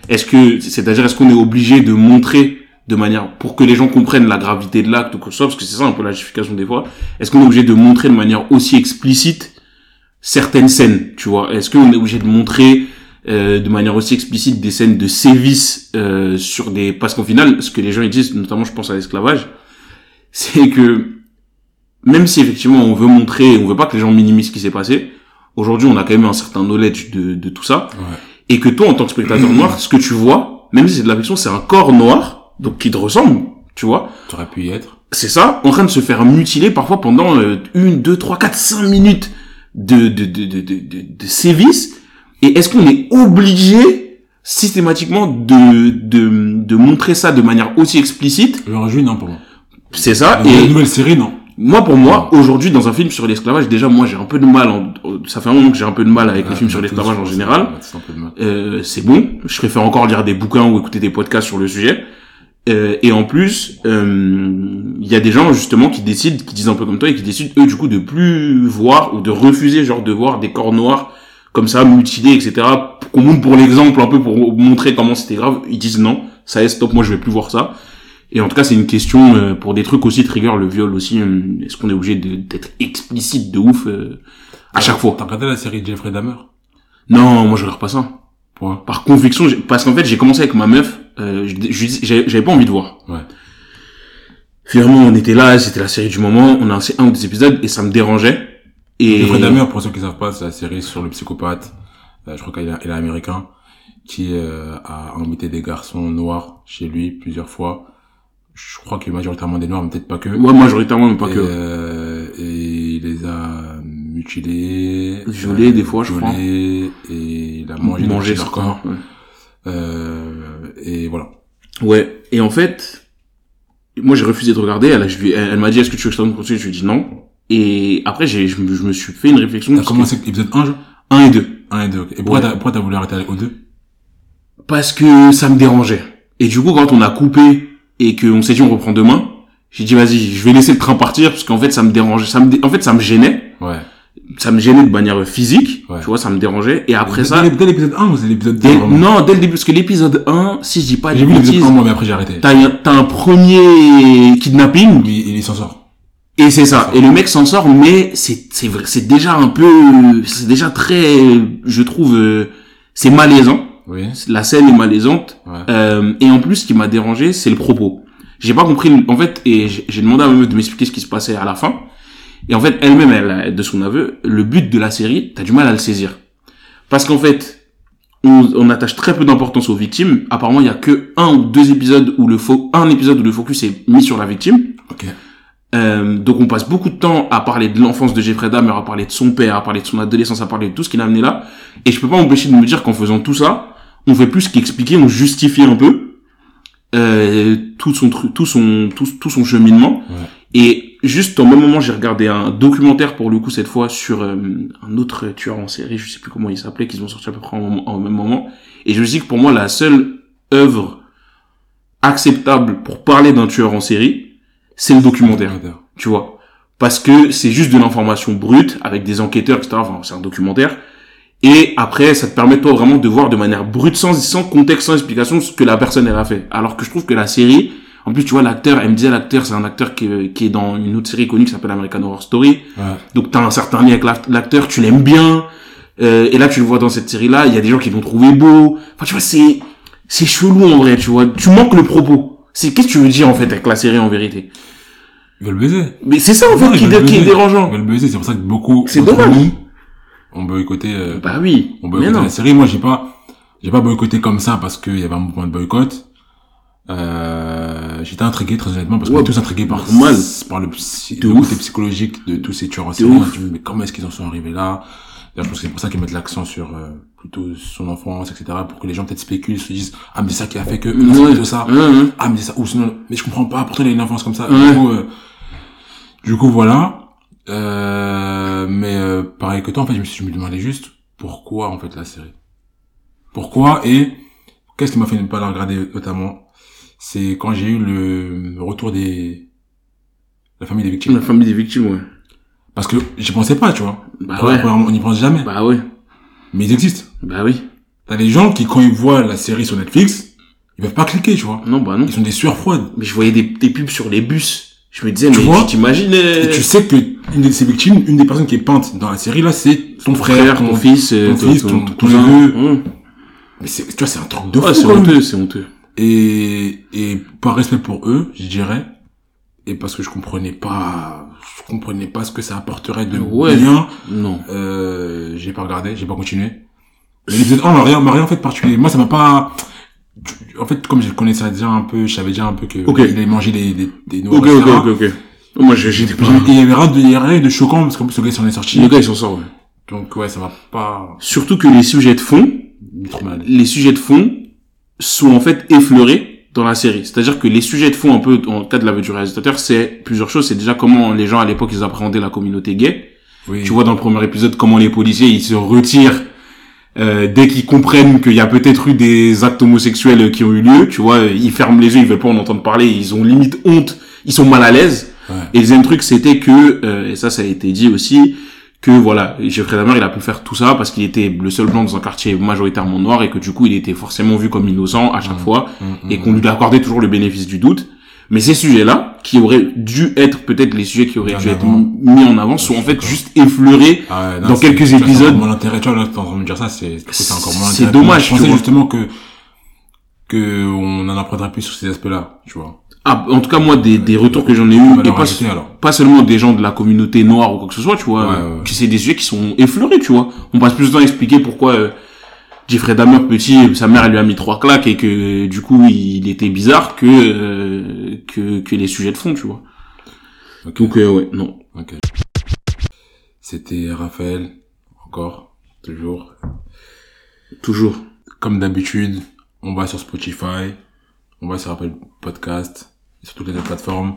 Speaker 2: Est-ce que, c'est-à-dire, est-ce qu'on est obligé de montrer de manière, pour que les gens comprennent la gravité de l'acte ou que soit, parce que c'est ça un peu la justification des fois, est-ce qu'on est obligé de montrer de manière aussi explicite certaines scènes, tu vois? Est-ce qu'on est obligé de montrer euh, de manière aussi explicite des scènes de sévices euh, sur des... Parce qu'au final, ce que les gens ils disent, notamment je pense à l'esclavage, c'est que même si effectivement on veut montrer, on veut pas que les gens minimisent ce qui s'est passé, aujourd'hui on a quand même un certain knowledge de, de tout ça,
Speaker 1: Ouais.
Speaker 2: Et que toi en tant que spectateur noir, ce que tu vois, même si c'est de la fiction, c'est un corps noir, donc qui te ressemble, tu vois,
Speaker 1: Tu aurais pu y être.
Speaker 2: c'est ça, en train de se faire mutiler parfois pendant euh, une, deux, trois, quatre, cinq minutes de, de, de, de, de, de, de sévices. Et est-ce qu'on est obligé systématiquement de, de, de montrer ça de manière aussi explicite?
Speaker 1: Le non, pour moi.
Speaker 2: C'est ça.
Speaker 1: Dans
Speaker 2: Et
Speaker 1: une nouvelle série, non.
Speaker 2: Moi, pour moi, aujourd'hui, dans un film sur l'esclavage, déjà, moi, j'ai un peu de mal. en- ça fait un moment que j'ai un peu de mal avec les films sur l'esclavage en général. Euh, c'est bon. Je préfère encore lire des bouquins ou écouter des podcasts sur le sujet. Euh, et en plus, euh, il y a des gens justement qui décident, qui disent un peu comme toi, et qui décident eux du coup de plus voir ou de refuser genre de voir des corps noirs comme ça mutilés, etc. Qu'on montre pour l'exemple un peu pour montrer comment c'était grave. Ils disent non, ça est stop, moi je vais plus voir ça. Et en tout cas, c'est une question euh, pour des trucs aussi trigger le viol aussi. euh, Est-ce qu'on est obligé d'être explicite de ouf euh, à chaque fois?
Speaker 1: T'as regardé la série de Jeffrey Dahmer?
Speaker 2: Non, moi je regarde pas ça
Speaker 1: Point.
Speaker 2: par conviction, parce qu'en fait, j'ai commencé avec ma meuf, euh, j'avais pas envie de voir.
Speaker 1: Ouais.
Speaker 2: Finalement, on était là, c'était la série du moment, on a lancé un ou deux épisodes et ça me dérangeait. Et
Speaker 1: Jeffrey Dahmer, pour ceux qui savent pas, c'est la série sur le psychopathe. euh, je crois qu'il est, américain, qui euh, a invité des garçons noirs chez lui plusieurs fois. Je crois que majoritairement des noirs, mais peut-être pas que.
Speaker 2: ouais, majoritairement, mais pas
Speaker 1: et,
Speaker 2: que.
Speaker 1: euh, et il les a mutilés,
Speaker 2: Violés, des fois, je crois.
Speaker 1: violés, Et il a mangé, leur
Speaker 2: sur
Speaker 1: corps.
Speaker 2: Ouais.
Speaker 1: Euh, et voilà.
Speaker 2: Ouais. Et en fait, moi j'ai refusé de regarder. Elle, je elle, elle m'a dit est-ce que tu veux que je te continue Je lui ai dit non. Et après, j'ai, je, me- je me suis fait une réflexion.
Speaker 1: T'as
Speaker 2: que-
Speaker 1: commencé avec l'épisode 1, je
Speaker 2: un et deux.
Speaker 1: 1 et 2. ok. Et pourquoi
Speaker 2: Ouais.
Speaker 1: t'as voulu arrêter au 2
Speaker 2: parce que ça me dérangeait. Et du coup, quand on a coupé et qu'on s'est dit on reprend demain, j'ai dit vas-y, je vais laisser le train partir parce qu'en fait ça me dérangeait, ça me dé- en fait ça me gênait,
Speaker 1: Ouais.
Speaker 2: ça me gênait de manière physique,
Speaker 1: Ouais.
Speaker 2: tu vois, ça me dérangeait. Et après
Speaker 1: Dès-
Speaker 2: ça,
Speaker 1: Dès, l'épisode 1 ou c'est l'épisode 2
Speaker 2: dès- non, dès le début, parce que l'épisode 1, si je dis pas
Speaker 1: J'ai vu l'épisode
Speaker 2: bêtises,
Speaker 1: 1 moi, mais après j'ai arrêté.
Speaker 2: t'as un, un premier kidnapping
Speaker 1: il s'en sort.
Speaker 2: et c'est ça. Et le mec s'en sort, mais c'est c'est vrai, c'est déjà un peu, c'est déjà très, je trouve, euh, c'est malaisant.
Speaker 1: Oui.
Speaker 2: La scène est malaisante.
Speaker 1: Ouais.
Speaker 2: Euh, et en plus, ce qui m'a dérangé, c'est le propos. J'ai pas compris, en fait, et j'ai demandé à ma meuf de m'expliquer ce qui se passait à la fin. Et en fait, elle-même, elle, de son aveu, le but de la série, t'as du mal à le saisir. Parce qu'en fait, on, on attache très peu d'importance aux victimes. Apparemment, il y a que un ou deux épisodes où le fo un épisode où le focus est mis sur la victime.
Speaker 1: Ok.
Speaker 2: Euh, donc on passe beaucoup de temps à parler de l'enfance de Jeffrey Dahmer, à parler de son père, à parler de son adolescence, à parler de tout ce qu'il a amené là. Et je peux pas m'empêcher de me dire qu'en faisant tout ça, on fait plus qu'expliquer, on justifie un peu euh, tout son truc, tout son tout, tout son cheminement.
Speaker 1: Ouais.
Speaker 2: Et juste au même moment, j'ai regardé un documentaire pour le coup cette fois sur euh, un autre tueur en série, je sais plus comment il s'appelait, qu'ils ont sorti à peu près en même moment. Et je me dis que pour moi la seule œuvre acceptable pour parler d'un tueur en série, c'est le documentaire tu vois. Parce que c'est juste de l'information brute, avec des enquêteurs, etc. Enfin, c'est un documentaire. Et après, ça te permet toi vraiment de voir de manière brute, sans, sans contexte, sans explication, ce que la personne elle a fait. Alors que je trouve que la série, en plus, tu vois, l'acteur, elle me disait l'acteur, c'est un acteur qui, est- qui est dans une autre série connue qui s'appelle American Horror Story.
Speaker 1: Ouais.
Speaker 2: Donc t'as un certain lien avec l'act- l'acteur, tu l'aimes bien. Euh, et là, tu le vois dans cette série-là, il y a des gens qui l'ont trouvé beau. Enfin, tu vois, c'est, c'est chelou en vrai, tu vois. Tu manques le propos. C'est, qu'est-ce que tu veux dire en fait avec la série en vérité?
Speaker 1: Ils veulent baiser.
Speaker 2: Mais c'est ça en fait qui, qui est dérangeant.
Speaker 1: Ils veulent baiser, c'est pour ça que beaucoup
Speaker 2: C'est dommage.
Speaker 1: Ont boycotté, euh,
Speaker 2: Bah oui, mais
Speaker 1: boycotté
Speaker 2: non.
Speaker 1: la série. Moi, j'ai pas, j'ai pas boycotté comme ça parce qu'il y avait un mouvement de boycott. Euh, j'étais intrigué, très honnêtement, parce qu'on
Speaker 2: Ouais,
Speaker 1: est tous intrigués par,
Speaker 2: normal.
Speaker 1: par le, psy-
Speaker 2: De
Speaker 1: le côté psychologique de tous ces tueurs en
Speaker 2: De
Speaker 1: série. mais comment est-ce qu'ils en sont arrivés là? D'ailleurs, je pense que c'est pour ça qu'ils mettent l'accent sur, euh, plutôt son enfance, etc., pour que les gens peut-être spéculent, se disent, ah, mais c'est ça qui a fait que, c'est
Speaker 2: Ouais.
Speaker 1: plutôt ça.
Speaker 2: Ouais.
Speaker 1: Ah, mais c'est ça, ou sinon, mais je comprends pas, pourtant il a une enfance comme ça. Du coup, euh, du coup, voilà. Euh, mais, euh, pareil que toi, en fait, je me, suis, je me demandais juste, pourquoi, en fait, la série? Pourquoi, et, qu'est-ce qui m'a fait ne pas la regarder, notamment? C'est quand j'ai eu le retour des, la famille des victimes.
Speaker 2: La famille des victimes, ouais.
Speaker 1: Parce que j'y pensais pas, tu vois.
Speaker 2: Bah ouais.
Speaker 1: on n'y pense jamais.
Speaker 2: Bah ouais.
Speaker 1: Mais ils existent.
Speaker 2: Bah oui.
Speaker 1: T'as des gens qui, quand ils voient la série sur Netflix, ils peuvent pas cliquer, tu vois.
Speaker 2: Non, bah non.
Speaker 1: Ils sont des sueurs froides.
Speaker 2: Mais je voyais des, des pubs sur les bus. Je me disais,
Speaker 1: Tu
Speaker 2: mais
Speaker 1: vois
Speaker 2: tu t'imagines
Speaker 1: Et
Speaker 2: euh,
Speaker 1: tu sais que une de ces victimes, une des personnes qui est peinte dans la série là, c'est ton frère,
Speaker 2: ton, fils, euh,
Speaker 1: ton fils, ton- ton
Speaker 2: cousin.
Speaker 1: neveu.
Speaker 2: Hum.
Speaker 1: Mais c'est, tu vois, c'est un truc de fou.
Speaker 2: Ouais, c'est honteux, c'est honteux.
Speaker 1: Et, et par respect pour eux, je dirais, et parce que je comprenais pas, je comprenais pas ce que ça apporterait de
Speaker 2: Ouais.
Speaker 1: bien.
Speaker 2: Non.
Speaker 1: Euh, j'ai pas regardé, j'ai pas continué. Mais l'épisode 1 m'a rien, m'a rien fait de particulier. Moi, ça m'a pas, en fait, comme je connaissais déjà un peu, je savais déjà un peu que
Speaker 2: Ok.
Speaker 1: il allait manger des, des, des noix,
Speaker 2: Ok,
Speaker 1: etc.
Speaker 2: ok, ok, ok. Moi, j'ai- j'étais pas...
Speaker 1: Il y avait rien de, il y avait rien de choquant parce qu'en plus, le gars, il s'en est sorti.
Speaker 2: Le gars, ils s'en ouais.
Speaker 1: Donc, ouais, ça m'a pas
Speaker 2: Surtout que les sujets de fond,
Speaker 1: mis trop mal.
Speaker 2: les sujets de fond sont en fait effleurés dans la série. C'est-à-dire que les sujets de fond, un peu, en cas de l'aveu du réalisateur, c'est plusieurs choses. C'est déjà comment les gens à l'époque, ils appréhendaient la communauté gay.
Speaker 1: Oui.
Speaker 2: Tu vois dans le premier épisode comment les policiers, ils se retirent euh, dès qu'ils comprennent qu'il y a peut-être eu des actes homosexuels qui ont eu lieu. Tu vois, ils ferment les yeux, ils veulent pas en entendre parler. Ils ont limite honte, ils sont mal à l'aise.
Speaker 1: Ouais.
Speaker 2: Et le deuxième truc, c'était que, euh, et ça, ça a été dit aussi, que voilà, Jeffrey Dahmer, il a pu faire tout ça parce qu'il était le seul blanc dans un quartier majoritairement noir et que du coup, il était forcément vu comme innocent à chaque fois
Speaker 1: Mm,
Speaker 2: et
Speaker 1: mm,
Speaker 2: qu'on lui accordait toujours le bénéfice du doute. Mais ces sujets-là, qui auraient dû être peut-être les sujets qui auraient dû être mis en avant, sont en fait juste effleurés
Speaker 1: Ah non,
Speaker 2: dans quelques épisodes.
Speaker 1: encore moins l'intérêt, tu vois, là, en train de me dire ça, c'est, c'est encore moins
Speaker 2: C'est
Speaker 1: l'intérêt.
Speaker 2: dommage,
Speaker 1: Je pensais justement que, que on en apprendrait plus sur ces aspects-là, tu vois.
Speaker 2: Ah, en tout cas, moi, des, des retours que j'en ai eu, et
Speaker 1: leur
Speaker 2: pas, seulement des gens de la communauté noire ou quoi que ce soit, tu vois,
Speaker 1: Ouais,
Speaker 2: euh,
Speaker 1: ouais.
Speaker 2: c'est des sujets qui sont effleurés, tu vois. On passe plus de temps à expliquer pourquoi euh, Jeffrey Dahmer petit, sa mère elle lui a mis trois claques et que du coup il était bizarre que euh, que que les sujets de fond, tu vois.
Speaker 1: Ok.
Speaker 2: Donc euh, ouais, non.
Speaker 1: Ok. C'était Raphaël, encore, toujours.
Speaker 2: Toujours.
Speaker 1: Comme d'habitude, on va sur Spotify, on va sur Apple Podcast, sur toutes les autres plateformes.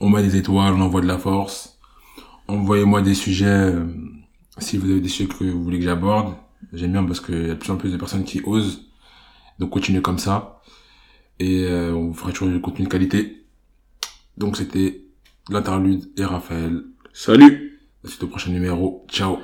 Speaker 1: On met des étoiles, on envoie de la force. Envoyez-moi des sujets, euh, si vous avez des sujets que vous voulez que j'aborde. J'aime bien parce qu'il y a de plus en plus de personnes qui osent. Donc continuez comme ça. Et euh, on vous fera toujours du contenu de qualité. Donc c'était l'interlude et Raphaël.
Speaker 2: Salut.
Speaker 1: À suite au prochain numéro. Ciao.